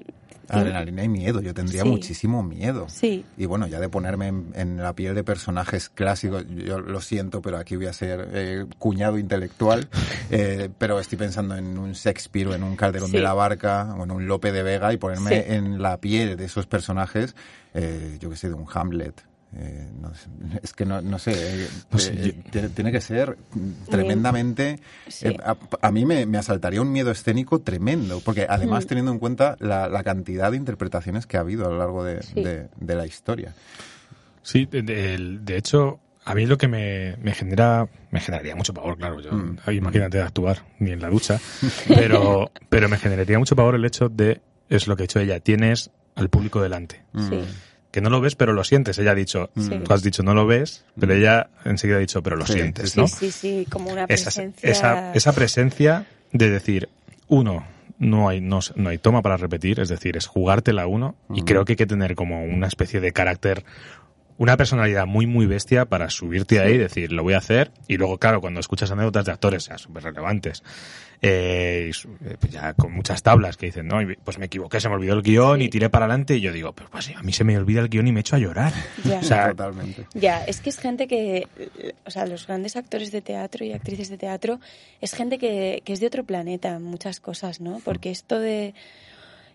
Speaker 1: Adrenalina y miedo, yo tendría muchísimo miedo.
Speaker 5: Sí.
Speaker 1: Y bueno, ya de ponerme en, la piel de personajes clásicos, yo lo siento, pero aquí voy a ser eh, cuñado intelectual, [LAUGHS] eh, pero estoy pensando en un Shakespeare o en un Calderón de la Barca o en un Lope de Vega y ponerme en la piel de esos personajes, eh, yo que sé, de un Hamlet. Eh, es que no, no sé, eh, eh, tiene que ser tremendamente... A, mí me, asaltaría un miedo escénico tremendo, porque además mm. teniendo en cuenta la, cantidad de interpretaciones que ha habido a lo largo de, la historia.
Speaker 3: Sí, de, hecho, a mí lo que me, genera, me generaría mucho pavor, claro, yo, mm. imagínate actuar ni en la ducha, [LAUGHS] pero, pero me generaría mucho pavor el hecho de, es lo que ha dicho ella, tienes al público delante.
Speaker 5: Sí
Speaker 3: que no lo ves, pero lo sientes. Ella ha dicho, tú has dicho no lo ves, pero mm. ella enseguida ha dicho, pero lo sientes, ¿no?
Speaker 5: Sí, sí, sí, como una presencia.
Speaker 3: Esa, esa, presencia de decir, uno, no hay, no, no, hay toma para repetir, es decir, es jugártela uno, y creo que hay que tener como una especie de carácter una personalidad muy, muy bestia para subirte ahí y decir, lo voy a hacer. Y luego, claro, cuando escuchas anécdotas de actores, ya súper relevantes, eh, eh, pues ya con muchas tablas que dicen, no, pues me equivoqué, se me olvidó el guion y tiré para adelante y yo digo, pues, pues a mí se me olvida el guion y me echo a llorar.
Speaker 5: Ya. [LAUGHS]
Speaker 3: O sea,
Speaker 1: Totalmente.
Speaker 5: Ya, es que es gente que, o sea, los grandes actores de teatro y actrices de teatro es gente que, que es de otro planeta muchas cosas, ¿no? Porque esto de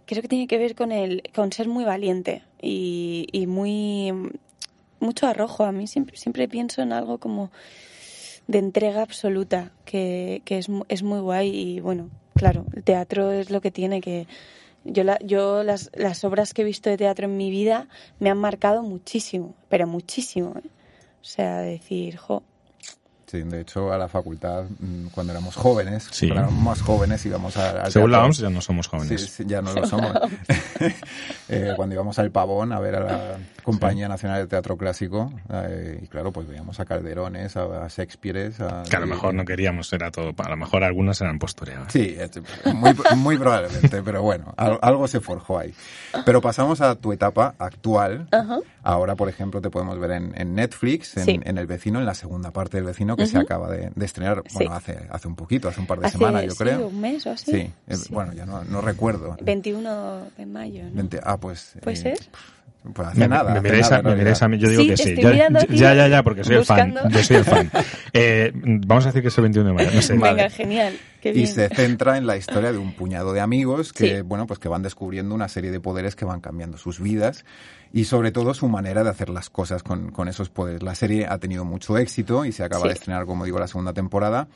Speaker 5: creo que tiene que ver con el con ser muy valiente y, y muy mucho arrojo. A mí siempre, siempre pienso en algo como de entrega absoluta, que, que es, es muy guay y bueno, claro, el teatro es lo que tiene que... Yo, la, yo las, las obras que he visto de teatro en mi vida me han marcado muchísimo, pero muchísimo. ¿eh? O sea, decir, jo,
Speaker 1: Sí, de hecho, a la facultad, mm, cuando éramos jóvenes, cuando éramos más jóvenes, íbamos al
Speaker 3: Según la OMS, ya no somos jóvenes.
Speaker 1: Sí, ya no lo somos. [LAUGHS] [LAUGHS] eh, cuando íbamos al Pavón a ver a la Compañía Nacional de Teatro Clásico, eh, y claro, pues veíamos a Calderones, a, Shakespeare. A,
Speaker 3: que a lo mejor no queríamos, era todo. A lo mejor algunas eran postureadas.
Speaker 1: Sí, muy, muy probablemente, pero bueno, algo se forjó ahí. Pero pasamos a tu etapa actual. Ahora, por ejemplo, te podemos ver en, Netflix, en, El Vecino, en la segunda parte del Vecino, que se acaba de, estrenar, bueno, hace, hace un poquito, hace un par de semanas, yo creo.
Speaker 5: un mes o así.
Speaker 1: Sí, bueno, ya no, no recuerdo.
Speaker 5: 21 de mayo, ¿no?
Speaker 1: ah, pues...
Speaker 5: ¿Puede eh, ser?
Speaker 1: Pues hace nada.
Speaker 3: Me, miréis a, mí, yo digo que sí. Ya, ya, ya, porque soy el fan. Yo soy el fan. Eh, vamos a decir que es el 21 de mayo. No sé.
Speaker 5: Venga, genial.
Speaker 1: Y se centra en la historia de un puñado de amigos que, bueno, pues que van descubriendo una serie de poderes que van cambiando sus vidas y sobre todo su manera de hacer las cosas con, con esos poderes. La serie ha tenido mucho éxito y se acaba de estrenar, como digo, la segunda temporada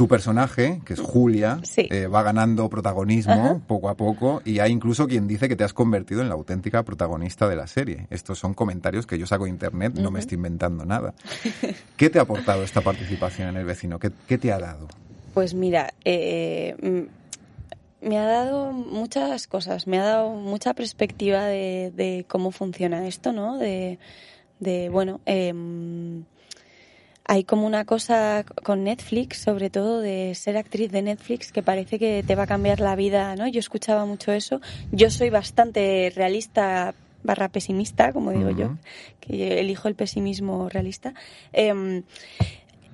Speaker 1: tu personaje, que es Julia, eh, va ganando protagonismo poco a poco y hay incluso quien dice que te has convertido en la auténtica protagonista de la serie. Estos son comentarios que yo saco de internet, no me estoy inventando nada. ¿Qué te ha aportado esta participación en El Vecino? ¿Qué, te ha dado?
Speaker 5: Pues mira, eh, mm, me ha dado muchas cosas, me ha dado mucha perspectiva de, cómo funciona esto, ¿no? De, de bueno, em, hay como una cosa con Netflix, sobre todo de ser actriz de Netflix, que parece que te va a cambiar la vida, ¿no? Yo escuchaba mucho eso. Yo soy bastante realista barra pesimista, como digo yo, que elijo el pesimismo realista. Em,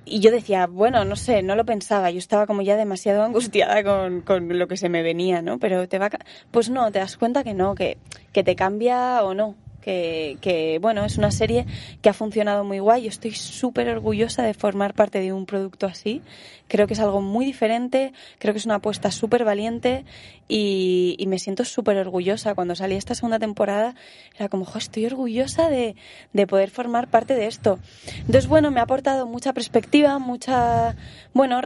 Speaker 5: y yo decía, bueno, no sé, no lo pensaba, yo estaba como ya demasiado angustiada con, con lo que se me venía, ¿no? Pero te va, pues no, te das cuenta que no, que, que te cambia o no, que, bueno, es una serie que ha funcionado muy guay. Yo estoy súper orgullosa de formar parte de un producto así. Creo que es algo muy diferente, creo que es una apuesta súper valiente y, me siento súper orgullosa. Cuando salí esta segunda temporada, era como, estoy orgullosa de, poder formar parte de esto. Entonces, bueno, me ha aportado mucha perspectiva, mucha, bueno,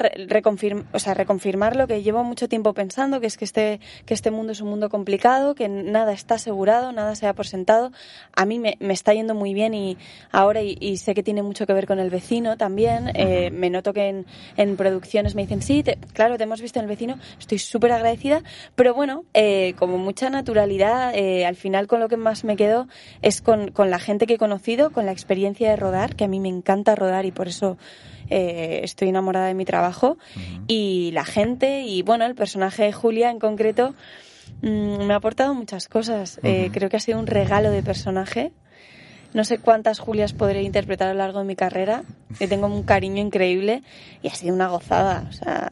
Speaker 5: o sea, reconfirmar lo que llevo mucho tiempo pensando, que es que este, que este mundo es un mundo complicado, que nada está asegurado, nada se ha por sentado. A mí me, está yendo muy bien y ahora, y, sé que tiene mucho que ver con el vecino también. Eh, me noto que en, en producciones me dicen, sí, claro, te hemos visto en el vecino, estoy súper agradecida, pero bueno, eh, como mucha naturalidad, eh, al final con lo que más me quedo es con, con, la gente que he conocido, con la experiencia de rodar, que a mí me encanta rodar y por eso eh, estoy enamorada de mi trabajo, y la gente, y bueno, el personaje de Julia en concreto, mm, me ha aportado muchas cosas. creo que ha sido un regalo de personaje no sé cuántas Julias podré interpretar a lo largo de mi carrera. Le tengo un cariño increíble y ha sido una gozada. O sea,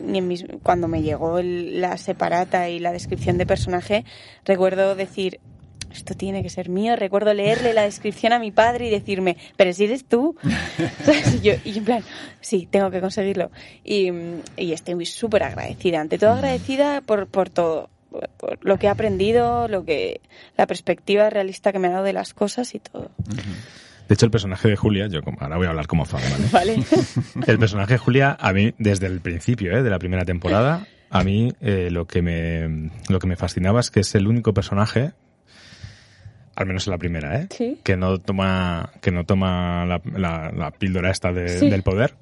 Speaker 5: ni en mis, cuando me llegó el- la separata y la descripción de personaje, recuerdo decir, esto tiene que ser mío. Recuerdo leerle la descripción a mi padre y decirme, pero si eres tú. [LAUGHS] ¿Sabes? Y yo, y en plan, sí, tengo que conseguirlo. Y, y estoy súper agradecida. Ante todo agradecida por, por todo. Por, por lo que he aprendido, lo que la perspectiva realista que me ha dado de las cosas y todo.
Speaker 3: De hecho, el personaje de Julia, yo como- ahora voy a hablar como fan, ¿vale? [LAUGHS]
Speaker 5: ¿Vale?
Speaker 3: El personaje de Julia, a mí, desde el principio ¿eh? de la primera temporada, a mí eh, lo, que me, lo que me fascinaba es que es el único personaje, al menos en la primera, ¿eh?
Speaker 5: Sí.
Speaker 3: que no toma, que no toma la, la- la píldora esta de-
Speaker 5: Sí.
Speaker 3: del poder.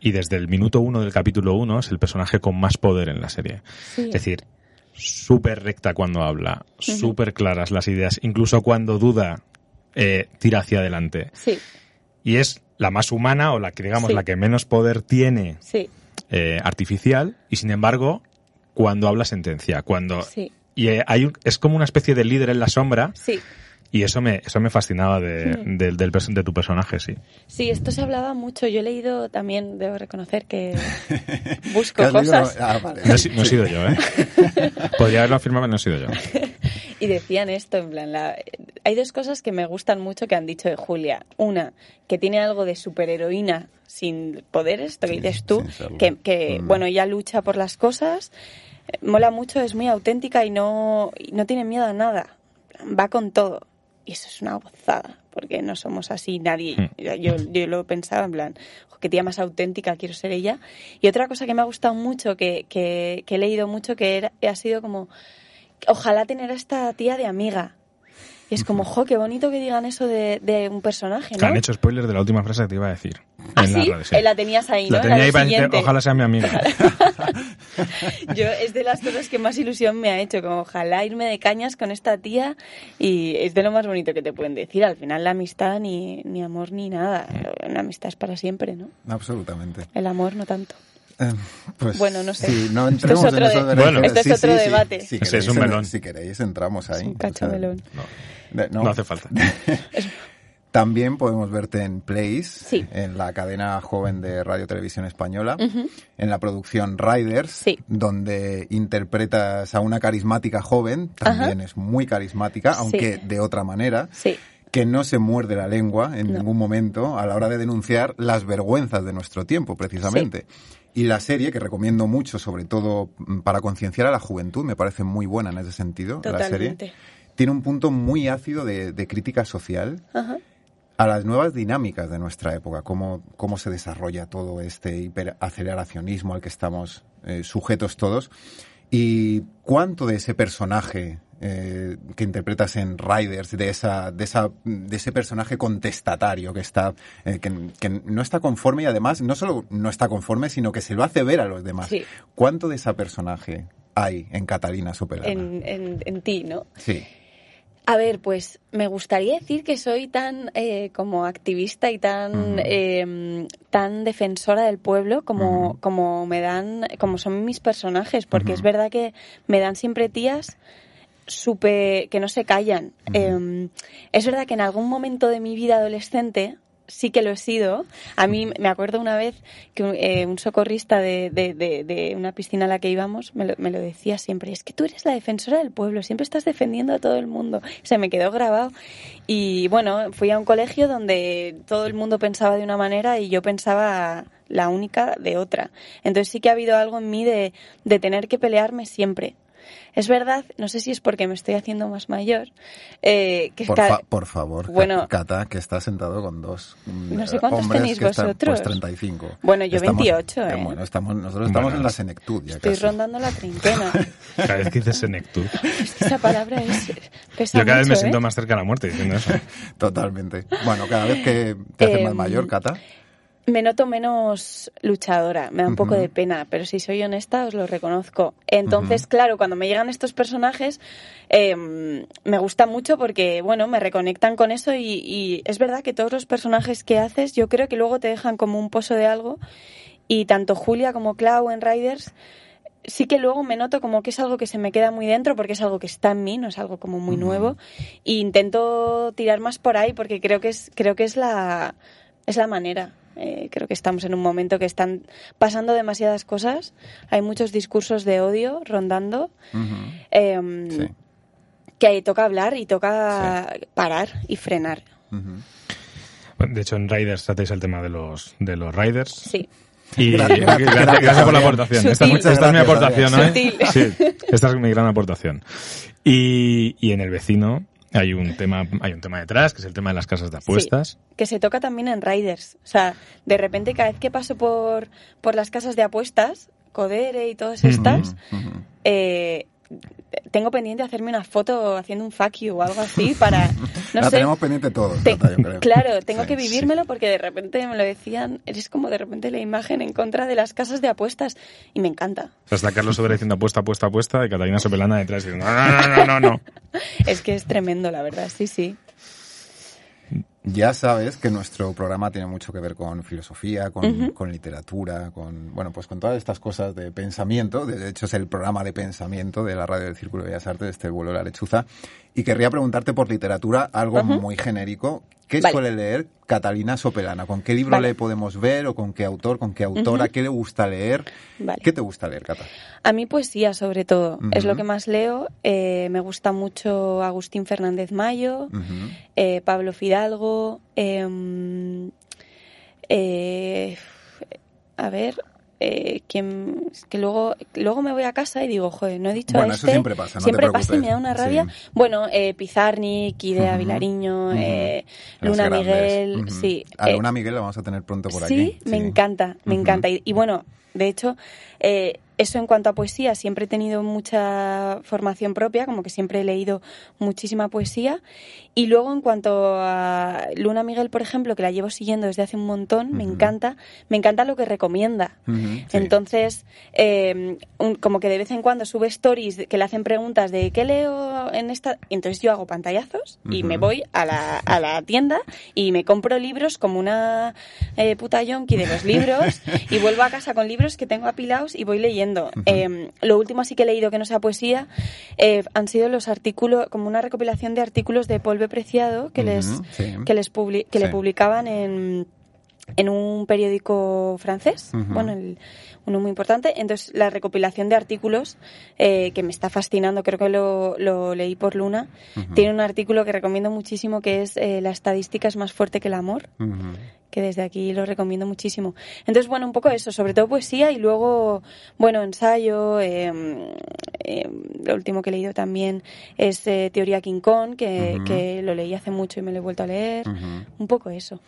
Speaker 3: Y desde el minuto uno del capítulo uno es el personaje con más poder en la serie.
Speaker 5: Sí.
Speaker 3: Es decir, súper recta cuando habla, súper claras las ideas, incluso cuando duda, eh, tira hacia adelante
Speaker 5: Sí,
Speaker 3: y es la más humana o la que digamos
Speaker 5: Sí.
Speaker 3: la que menos poder tiene
Speaker 5: sí,
Speaker 3: eh, artificial y sin embargo cuando habla sentencia cuando
Speaker 5: sí,
Speaker 3: y eh, hay un- es como una especie de líder en la sombra
Speaker 5: sí.
Speaker 3: Y eso me eso me fascinaba de, del- del pers- de tu personaje sí
Speaker 5: Sí, esto se hablaba mucho. Yo he leído también, debo reconocer que [LAUGHS] busco cosas.
Speaker 1: Ah, vale.
Speaker 3: no, he si- no he sido yo eh [LAUGHS] podría haberlo afirmado pero no he sido yo [LAUGHS]
Speaker 5: Y decían esto, en plan, la- hay dos cosas que me gustan mucho que han dicho de Julia. Una, que tiene algo de superheroína sin poderes, esto que
Speaker 1: Sí,
Speaker 5: dices tú, que, que,
Speaker 1: Mm.
Speaker 5: bueno, ella lucha por las cosas, eh, mola mucho, es muy auténtica y no, y no tiene miedo a nada, va con todo. Y eso es una gozada, porque no somos así nadie.
Speaker 3: Mm.
Speaker 5: Yo, yo lo pensaba en plan, "Jo, qué tía más auténtica, quiero ser ella. Y otra cosa que me ha gustado mucho, que, que, que he leído mucho, que era- ha sido como, ojalá tener a esta tía de amiga. Y es como, jo, qué bonito que digan eso de, de un personaje,
Speaker 3: Te han
Speaker 5: ¿no?
Speaker 3: hecho spoiler de la última frase que te iba a decir
Speaker 5: ¿Ah,
Speaker 3: en la
Speaker 5: sí?
Speaker 3: radio, sí.
Speaker 5: Eh, La tenías ahí, ¿no?
Speaker 3: la tenía
Speaker 5: de
Speaker 3: ahí para decir, ojalá sea mi amiga [LAUGHS]
Speaker 5: Yo es de las cosas que más ilusión me ha hecho, como ojalá irme de cañas con esta tía y es de lo más bonito que te pueden decir. Al final la amistad ni, ni amor ni nada. La amistad es para siempre, ¿no?
Speaker 1: Absolutamente.
Speaker 5: El amor no tanto.
Speaker 1: Eh, pues,
Speaker 5: Bueno, no sé.
Speaker 1: sí, no
Speaker 5: Esto
Speaker 1: entremos
Speaker 5: es otro
Speaker 1: en esos
Speaker 5: de-
Speaker 1: berenjenas.
Speaker 3: Bueno,
Speaker 5: esto es
Speaker 1: Sí,
Speaker 5: otro
Speaker 1: sí,
Speaker 5: debate.
Speaker 1: Si queréis,
Speaker 3: es un melón.
Speaker 1: si queréis, entramos ahí.
Speaker 5: un cacho
Speaker 1: O sea,
Speaker 5: melón.
Speaker 3: no,
Speaker 1: no.
Speaker 3: no hace falta [LAUGHS]
Speaker 1: También podemos verte en Place,
Speaker 5: Sí.
Speaker 1: en la cadena joven de Radio Televisión Española, en la producción Riders,
Speaker 5: Sí.
Speaker 1: donde interpretas a una carismática joven, también es muy carismática,
Speaker 5: Sí.
Speaker 1: aunque de otra manera,
Speaker 5: Sí,
Speaker 1: que no se muerde la lengua en
Speaker 5: No.
Speaker 1: ningún momento a la hora de denunciar las vergüenzas de nuestro tiempo, precisamente. Y la serie, que recomiendo mucho, sobre todo mm, para concienciar a la juventud, me parece muy buena en ese sentido, la serie. Tiene un punto muy ácido de, de crítica social
Speaker 5: Ajá.
Speaker 1: a las nuevas dinámicas de nuestra época, cómo, cómo se desarrolla todo este hiperaceleracionismo al que estamos eh, sujetos todos y cuánto de ese personaje eh, que interpretas en Riders, de esa, de esa, de ese personaje contestatario que está, eh, que, que no está conforme y además no solo no está conforme, sino que se lo hace ver a los demás.
Speaker 5: Sí.
Speaker 1: ¿Cuánto de ese personaje hay en Catalina Superana?
Speaker 5: En, en, en ti, ¿no?
Speaker 1: Sí.
Speaker 5: A ver, pues me gustaría decir que soy tan eh, como activista y tan eh, tan defensora del pueblo como, como me dan, como son mis personajes, porque es verdad que me dan siempre tías súper que no se callan. Eh, es verdad que en algún momento de mi vida adolescente sí que lo he sido. A mí me acuerdo una vez que un, eh, un socorrista de, de- de- de una piscina a la que íbamos me lo, me lo decía siempre, es que tú eres la defensora del pueblo, siempre estás defendiendo a todo el mundo. Se me quedó grabado. Y bueno, fui a un colegio donde todo el mundo pensaba de una manera y yo pensaba la única de otra. Entonces sí que ha habido algo en mí de, de tener que pelearme siempre. Es verdad, no sé si es porque me estoy haciendo más mayor, eh, que
Speaker 1: Por,
Speaker 5: ca-
Speaker 1: fa- por favor,
Speaker 5: Bueno.
Speaker 1: Cata, que está sentado con dos mm,
Speaker 5: No sé cuántos
Speaker 1: hombres
Speaker 5: tenéis
Speaker 1: que están,
Speaker 5: vosotros.
Speaker 1: pues 35.
Speaker 5: Bueno, yo 28, ¿eh?
Speaker 1: Bueno, estamos, nosotros estamos
Speaker 3: Bueno,
Speaker 1: en la senectud ya
Speaker 5: estoy
Speaker 1: casi.
Speaker 5: rondando la treintena. [LAUGHS]
Speaker 3: cada vez que dices senectud
Speaker 5: Es que esa palabra es, pesa
Speaker 3: yo cada vez me
Speaker 5: mucho,
Speaker 3: siento
Speaker 5: ¿eh?
Speaker 3: más cerca de la muerte diciendo eso [LAUGHS]
Speaker 1: Totalmente. Bueno, cada vez que te haces más
Speaker 5: Em,
Speaker 1: mayor, Cata.
Speaker 5: Me noto menos luchadora, me da un poco de pena, pero si soy honesta os lo reconozco. Entonces, claro, cuando me llegan estos personajes, eh, me gusta mucho porque, bueno, me reconectan con eso y, y es verdad que todos los personajes que haces, yo creo que luego te dejan como un pozo de algo y tanto Julia como Clau en Riders sí que luego me noto como que es algo que se me queda muy dentro porque es algo que está en mí, no es algo como muy nuevo. E intento tirar más por ahí porque creo que es, creo que es la, es la manera. Eh, creo que estamos en un momento que están pasando demasiadas cosas. Hay muchos discursos de odio rondando. Em,
Speaker 1: Sí.
Speaker 5: Que ahí toca hablar y toca parar y frenar.
Speaker 3: Bueno, De hecho, en Riders hacéis el tema de los, de los Riders.
Speaker 5: Sí.
Speaker 3: Y
Speaker 1: Gracias,
Speaker 3: gracias,
Speaker 1: gracias,
Speaker 3: gracias por la aportación. Esta, es-
Speaker 5: Sutil.
Speaker 3: esta es mi aportación hoy.
Speaker 5: Sutil.
Speaker 3: Sí, esta es mi gran aportación. Y, y en el vecino hay un tema, hay un tema detrás, que es el tema de las casas de apuestas.
Speaker 5: que se toca también en Riders. O sea, de repente cada vez que paso por, por las casas de apuestas, Codere y todas estas, eh, tengo pendiente hacerme una foto haciendo un fuck you o algo así para, [LAUGHS] no
Speaker 1: la
Speaker 5: sé.
Speaker 1: tenemos pendiente todos,
Speaker 5: Te-
Speaker 1: Cata, yo creo.
Speaker 5: claro, tengo
Speaker 1: Sí,
Speaker 5: que vivírmelo porque de repente me lo decían, eres como de repente la imagen en contra de las casas de apuestas y me encanta.
Speaker 3: O sea, está Carlos Sobera diciendo apuesta, apuesta, apuesta, y Catalina Sopelana detrás diciendo no, no, no, no, no. [LAUGHS]
Speaker 5: Es que es tremendo, la verdad, sí, sí.
Speaker 1: Ya sabes que nuestro programa tiene mucho que ver con filosofía, con, con literatura, con bueno, pues con todas estas cosas de pensamiento. De hecho, es el programa de pensamiento de la radio del Círculo de Bellas Artes, este vuelo de la lechuza. Y querría preguntarte por literatura algo muy genérico. ¿Qué
Speaker 5: Vale.
Speaker 1: suele leer Catalina Sopelana? ¿Con qué libro
Speaker 5: Vale.
Speaker 1: le podemos ver o con qué autor, con qué autora? ¿Qué le gusta leer?
Speaker 5: Vale.
Speaker 1: ¿Qué te gusta leer, Cata?
Speaker 5: A mí poesía, sobre todo, es lo que más leo. Eh, me gusta mucho Agustín Fernández Mayo, eh, Pablo Fidalgo, em, eh, a ver, eh, es que luego, luego me voy a casa y digo, joder, no he dicho
Speaker 1: Bueno,
Speaker 5: a
Speaker 1: eso
Speaker 5: este.
Speaker 1: siempre pasa, no te
Speaker 5: Siempre pasa y me da una
Speaker 1: Sí.
Speaker 5: rabia. Bueno, eh, Pizarnik, Idea
Speaker 1: Ujú.
Speaker 5: Vilariño, eh, Luna. Miguel, sí.
Speaker 1: A
Speaker 5: eh,
Speaker 1: Luna Miguel la vamos a tener pronto por
Speaker 5: sí,
Speaker 1: aquí.
Speaker 5: me encanta, me encanta. Y, y bueno, de hecho, eh, eso en cuanto a poesía, siempre he tenido mucha formación propia, como que siempre he leído muchísima poesía. Y luego en cuanto a Luna Miguel, por ejemplo, que la llevo siguiendo desde hace un montón, me encanta, me encanta lo que recomienda.
Speaker 1: Sí.
Speaker 5: Entonces, eh, un- como que de vez en cuando sube stories que le hacen preguntas de ¿qué leo en esta? Entonces yo hago pantallazos y me voy a la, a la tienda y me compro libros como una eh, puta yonki de los libros y vuelvo a casa con libros que tengo apilados y voy leyendo. Eh, lo último así que he leído que no sea poesía eh, han sido los artículos, como una recopilación de artículos de Paul Preciado que, les,
Speaker 1: sí.
Speaker 5: que, les publi- que le
Speaker 1: Sí.
Speaker 5: publicaban en en un periódico francés,
Speaker 1: Ujú.
Speaker 5: bueno, el- uno muy importante. Entonces, la recopilación de artículos eh, que me está fascinando, creo que lo, lo leí por Luna, tiene un artículo que recomiendo muchísimo que es eh, La estadística es más fuerte que el amor, que desde aquí lo recomiendo muchísimo. Entonces, bueno, un poco eso, sobre todo poesía y luego, bueno, ensayo. eh, eh, lo último que he leído también es eh, Teoría King Kong, que, que lo leí hace mucho y me lo he vuelto a leer. Un poco eso.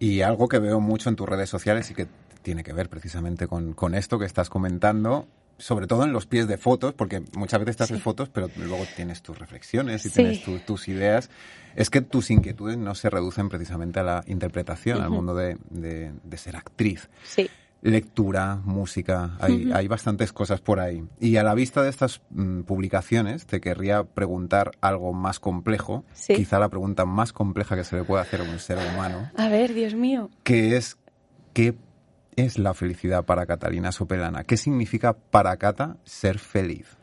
Speaker 1: Y algo que veo mucho en tus redes sociales y que tiene que ver precisamente con, con esto que estás comentando, sobre todo en los pies de fotos, porque muchas veces te haces
Speaker 5: Sí.
Speaker 1: fotos, pero luego tienes tus reflexiones y
Speaker 5: Sí.
Speaker 1: tienes tu- tus ideas. Es que tus inquietudes no se reducen precisamente a la interpretación, al mundo de, de- de ser actriz.
Speaker 5: Sí.
Speaker 1: Lectura, música, hay, hay bastantes cosas por ahí. Y a la vista de estas mm, publicaciones, te querría preguntar algo más complejo,
Speaker 5: Sí.
Speaker 1: quizá la pregunta más compleja que se le puede hacer a un ser humano,
Speaker 5: A ver, Dios mío.
Speaker 1: que es ¿qué es la felicidad para Catalina Sopelana? ¿Qué significa para Cata ser feliz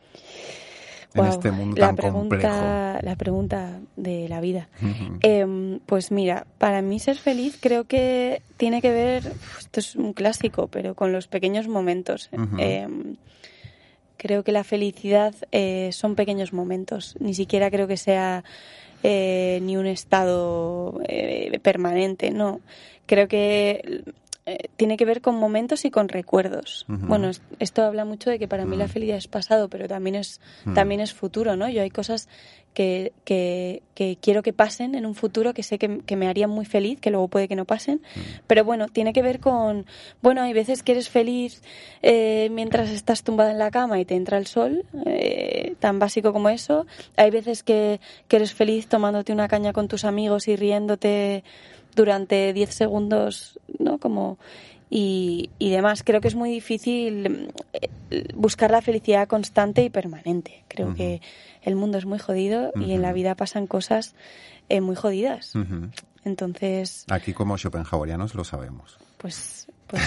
Speaker 1: en este mundo
Speaker 5: la
Speaker 1: tan
Speaker 5: pregunta, La pregunta de la vida.
Speaker 1: complejo?
Speaker 5: Em, pues mira, para mí ser feliz creo que tiene que ver, esto es un clásico, pero con los pequeños momentos. Em, creo que la felicidad eh, son pequeños momentos. Ni siquiera creo que sea eh, ni un estado eh, permanente, no. Creo que eh, tiene que ver con momentos y con recuerdos. Bueno, es- esto habla mucho de que para mí la felicidad es pasado, pero también es, también es futuro, ¿no? Yo hay cosas que, que, que quiero que pasen en un futuro que sé que, que me harían muy feliz, que luego puede que no pasen. Pero bueno, tiene que ver con, bueno, hay veces que eres feliz eh, mientras estás tumbada en la cama y te entra el sol, eh, tan básico como eso. Hay veces que, que eres feliz tomándote una caña con tus amigos y riéndote durante 10 segundos, ¿no? Como y, y demás. Creo que es muy difícil eh, buscar la felicidad constante y permanente. Creo que el mundo es muy jodido y en la vida pasan cosas eh, muy jodidas. Entonces,
Speaker 1: Aquí como Schopenhauerianos lo sabemos.
Speaker 5: pues Pues,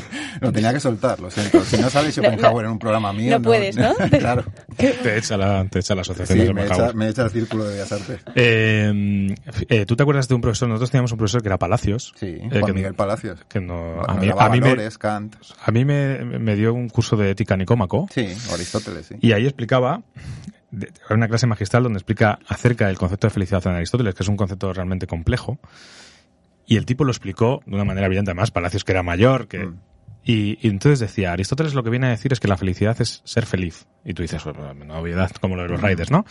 Speaker 5: [LAUGHS]
Speaker 1: Lo tenía que soltar, lo siento. Si no sale Schopenhauer [LAUGHS] en un programa mío...
Speaker 5: no puedes, ¿no? [LAUGHS]
Speaker 1: claro.
Speaker 3: Te echa la, te echa la asociación
Speaker 1: Sí,
Speaker 3: de
Speaker 1: me
Speaker 3: Schopenhauer.
Speaker 1: echa, me echa el círculo de Bellas Artes.
Speaker 3: Eh, eh, ¿Tú te acuerdas de un profesor? Nosotros teníamos un profesor que era Palacios.
Speaker 1: Sí,
Speaker 3: eh,
Speaker 1: Juan
Speaker 3: que,
Speaker 1: Miguel Palacios.
Speaker 3: que no, a
Speaker 1: Bueno,
Speaker 3: mí,
Speaker 1: daba
Speaker 3: a mí me,
Speaker 1: valores, Kant.
Speaker 3: a mí me, me dio un curso de ética nicómaco.
Speaker 1: Sí, Aristóteles, sí.
Speaker 3: Y ahí explicaba, una clase magistral donde explica acerca del concepto de felicidad en Aristóteles, que es un concepto realmente complejo. Y el tipo lo explicó de una manera brillante, además, Palacios que era mayor, que...
Speaker 1: Mm.
Speaker 3: Y, y entonces decía, Aristóteles lo que viene a decir es que la felicidad es ser feliz. Y tú dices, bueno, una obviedad como lo de los raiders, ¿no?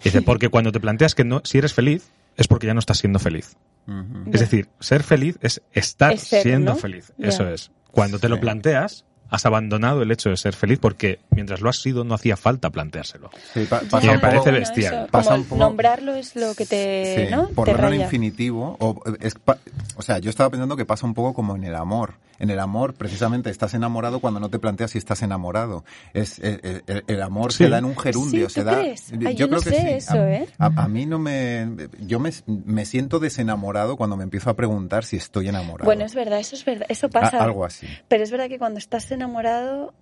Speaker 3: Y dice, porque cuando te planteas que no, si eres feliz, es porque ya no estás siendo feliz.
Speaker 1: ujú.
Speaker 3: Es decir, ser feliz es estar
Speaker 5: Es ser,
Speaker 3: siendo
Speaker 5: ¿no?
Speaker 3: feliz. Eso es. Cuando te lo planteas, has abandonado el hecho de ser feliz porque mientras lo has sido no hacía falta planteárselo.
Speaker 1: Sí, pa- pasa
Speaker 3: Y me parece
Speaker 1: poco-
Speaker 5: bueno,
Speaker 3: bestial.
Speaker 5: eso,
Speaker 1: Pasa
Speaker 5: como
Speaker 1: un poco-
Speaker 5: nombrarlo es lo que te,
Speaker 1: Sí,
Speaker 5: ¿no?
Speaker 1: por
Speaker 5: te
Speaker 1: verlo en infinitivo. O, es pa- o sea, yo estaba pensando que pasa un poco como en el amor. En el amor, precisamente, estás enamorado cuando no te planteas si estás enamorado. Es el, el- el- el amor
Speaker 3: Sí.
Speaker 1: se da en un gerundio.
Speaker 5: Sí,
Speaker 1: se
Speaker 5: ¿tú
Speaker 1: da,
Speaker 5: crees? Ay, yo no
Speaker 1: creo que
Speaker 5: sé
Speaker 1: sí.
Speaker 5: eso,
Speaker 1: a,
Speaker 5: ¿eh?
Speaker 1: a- a mí no me... Yo me, me siento desenamorado cuando me empiezo a preguntar si estoy enamorado.
Speaker 5: Bueno, es verdad, eso es verdad, eso
Speaker 1: A-
Speaker 5: pasa.
Speaker 1: algo así.
Speaker 5: Pero es verdad que cuando estás enamorado,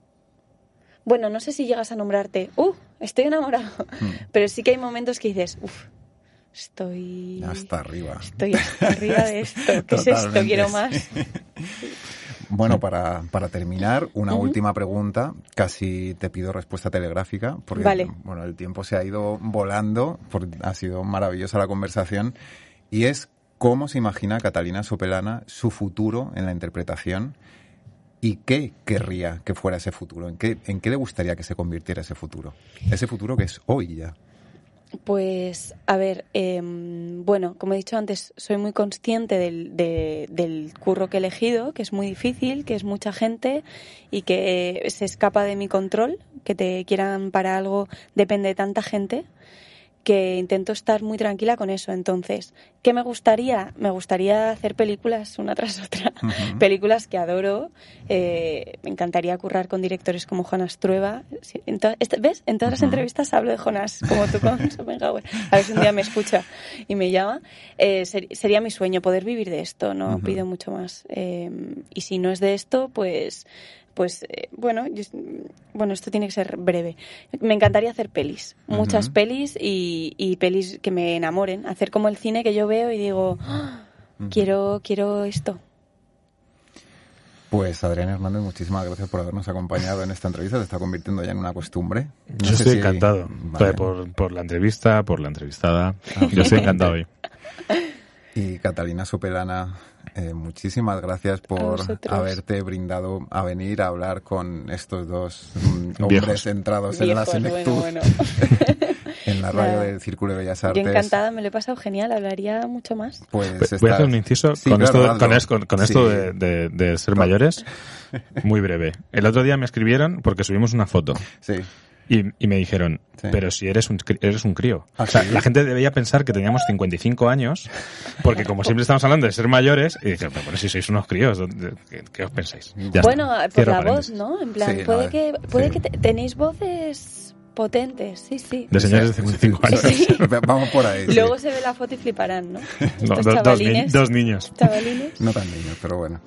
Speaker 5: bueno, no sé si llegas a nombrarte, uh, estoy enamorado,
Speaker 1: Hmm.
Speaker 5: pero sí que hay momentos que dices, uff, estoy...
Speaker 1: Hasta arriba.
Speaker 5: Estoy hasta arriba de esto, ¿qué es esto?
Speaker 1: Totalmente,
Speaker 5: Quiero
Speaker 1: sí. [LAUGHS] Bueno, para, para terminar, una última pregunta. Casi te pido respuesta telegráfica, porque
Speaker 5: Vale.
Speaker 1: bueno, el tiempo se ha ido volando, por- ha sido maravillosa la conversación, y es cómo se imagina Catalina Sopelana su futuro en la interpretación y qué querría que fuera ese futuro, en qué, en qué le gustaría que se convirtiera ese futuro, ese futuro que es hoy ya.
Speaker 5: Pues, a ver, em, bueno, como he dicho antes, soy muy consciente del, de- del curro que he elegido, que es muy difícil, que es mucha gente y que se escapa de mi control, que te quieran para algo depende de tanta gente, que intento estar muy tranquila con eso. Entonces, ¿qué me gustaría? Me gustaría hacer películas una tras otra, [LAUGHS] películas que adoro. eh, me encantaría currar con directores como Jonas Trueba. En este- ¿Ves? En todas las entrevistas hablo de Jonas, como tú con Schopenhauer. A ver si un día me escucha y me llama. Eh, ser- sería mi sueño poder vivir de esto, no pido mucho más. Eh, y si no es de esto, pues pues eh, bueno, yo- bueno, esto tiene que ser breve. Me encantaría hacer pelis, muchas pelis y, y pelis que me enamoren, hacer como el cine que yo veo y digo, "Ah, quiero quiero esto.
Speaker 1: Pues Adrián Hernández, muchísimas gracias por habernos acompañado en esta entrevista. Se está convirtiendo ya en una costumbre. No
Speaker 3: Yo estoy
Speaker 1: si-
Speaker 3: encantado.
Speaker 1: Vale.
Speaker 3: Por, por la entrevista, por la entrevistada.
Speaker 1: Ah,
Speaker 3: Yo estoy encantado hoy. [LAUGHS]
Speaker 1: Y Catalina Sopelana, eh, muchísimas gracias por haberte brindado a venir a hablar con estos dos mm, hombres
Speaker 3: Viejos.
Speaker 1: centrados en la senectud,
Speaker 5: bueno, bueno. [LAUGHS]
Speaker 1: en la radio del Círculo de Bellas
Speaker 5: Yo
Speaker 1: Artes.
Speaker 5: encantada, me lo he pasado genial, hablaría mucho más.
Speaker 1: Pues
Speaker 3: Voy a hacer un inciso
Speaker 1: Sí,
Speaker 3: con,
Speaker 1: claro,
Speaker 3: esto, con, es- con- con esto
Speaker 1: Sí.
Speaker 3: de, de- de ser mayores. [LAUGHS] Muy breve. El otro día me escribieron porque subimos una foto
Speaker 1: Sí.
Speaker 3: Y, y me dijeron,
Speaker 1: Sí.
Speaker 3: pero si eres un, eres un crío.
Speaker 1: ¿Ah,
Speaker 3: o sea,
Speaker 1: sí?
Speaker 3: la gente debería pensar que teníamos 55 años porque como siempre estamos hablando de ser mayores y dije, pero bueno, si sois unos críos, ¿dónde- ¿qué, qué os pensáis? Ya
Speaker 5: bueno,
Speaker 3: está.
Speaker 5: por
Speaker 3: Cierro
Speaker 5: la voz. ¿no? En plan,
Speaker 1: Sí,
Speaker 5: puede que puede
Speaker 1: sí.
Speaker 5: que te- tenéis voces potentes, sí, sí.
Speaker 3: De señores de 55 años.
Speaker 5: Sí. [LAUGHS]
Speaker 1: Vamos por ahí. sí.
Speaker 5: Luego se ve la foto y fliparán, ¿no?
Speaker 3: Dos, dos niños.
Speaker 5: chavalines.
Speaker 1: No tan niños, pero bueno.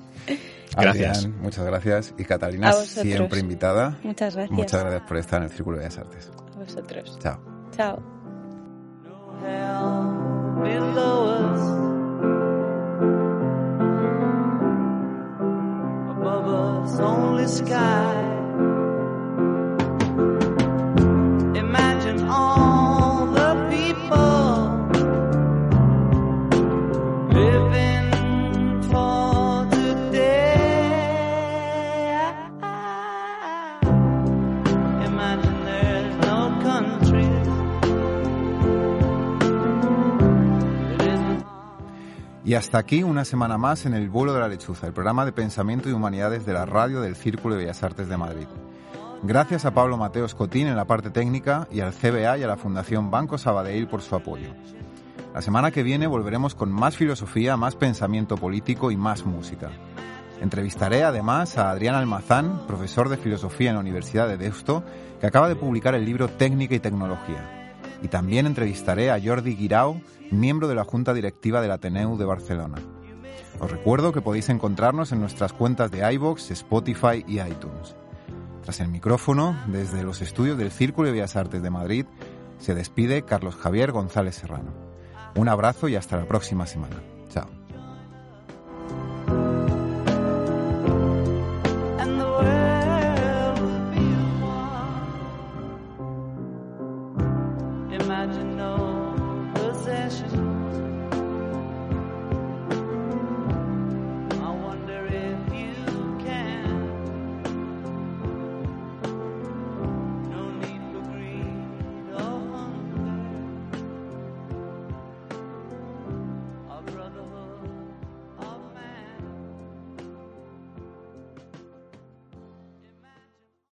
Speaker 3: Gracias.
Speaker 1: Adrián, muchas gracias. Y Catalina, siempre invitada.
Speaker 5: Muchas gracias.
Speaker 1: Muchas gracias por estar en el Círculo de Bellas Artes.
Speaker 5: A vosotros.
Speaker 1: Chao.
Speaker 5: Chao.
Speaker 6: Above us, only sky.
Speaker 1: Hasta aquí una semana más en el vuelo de la lechuza, el programa de pensamiento y humanidades de la radio del Círculo de Bellas Artes de Madrid. Gracias a Pablo Mateo Escotín en la parte técnica y al CBA y a la Fundación Banco Sabadell por su apoyo. La semana que viene volveremos con más filosofía, más pensamiento político y más música. Entrevistaré además a Adrián Almazán, profesor de filosofía en la Universidad de Deusto, que acaba de publicar el libro Técnica y Tecnología. Y también entrevistaré a Jordi Guirao, miembro de la Junta Directiva del Ateneu de Barcelona. Os recuerdo que podéis encontrarnos en nuestras cuentas de iVoox, Spotify y iTunes. Tras el micrófono, desde los estudios del Círculo de Bellas Artes de Madrid, se despide Carlos Javier González Serrano. Un abrazo y hasta la próxima semana. Chao.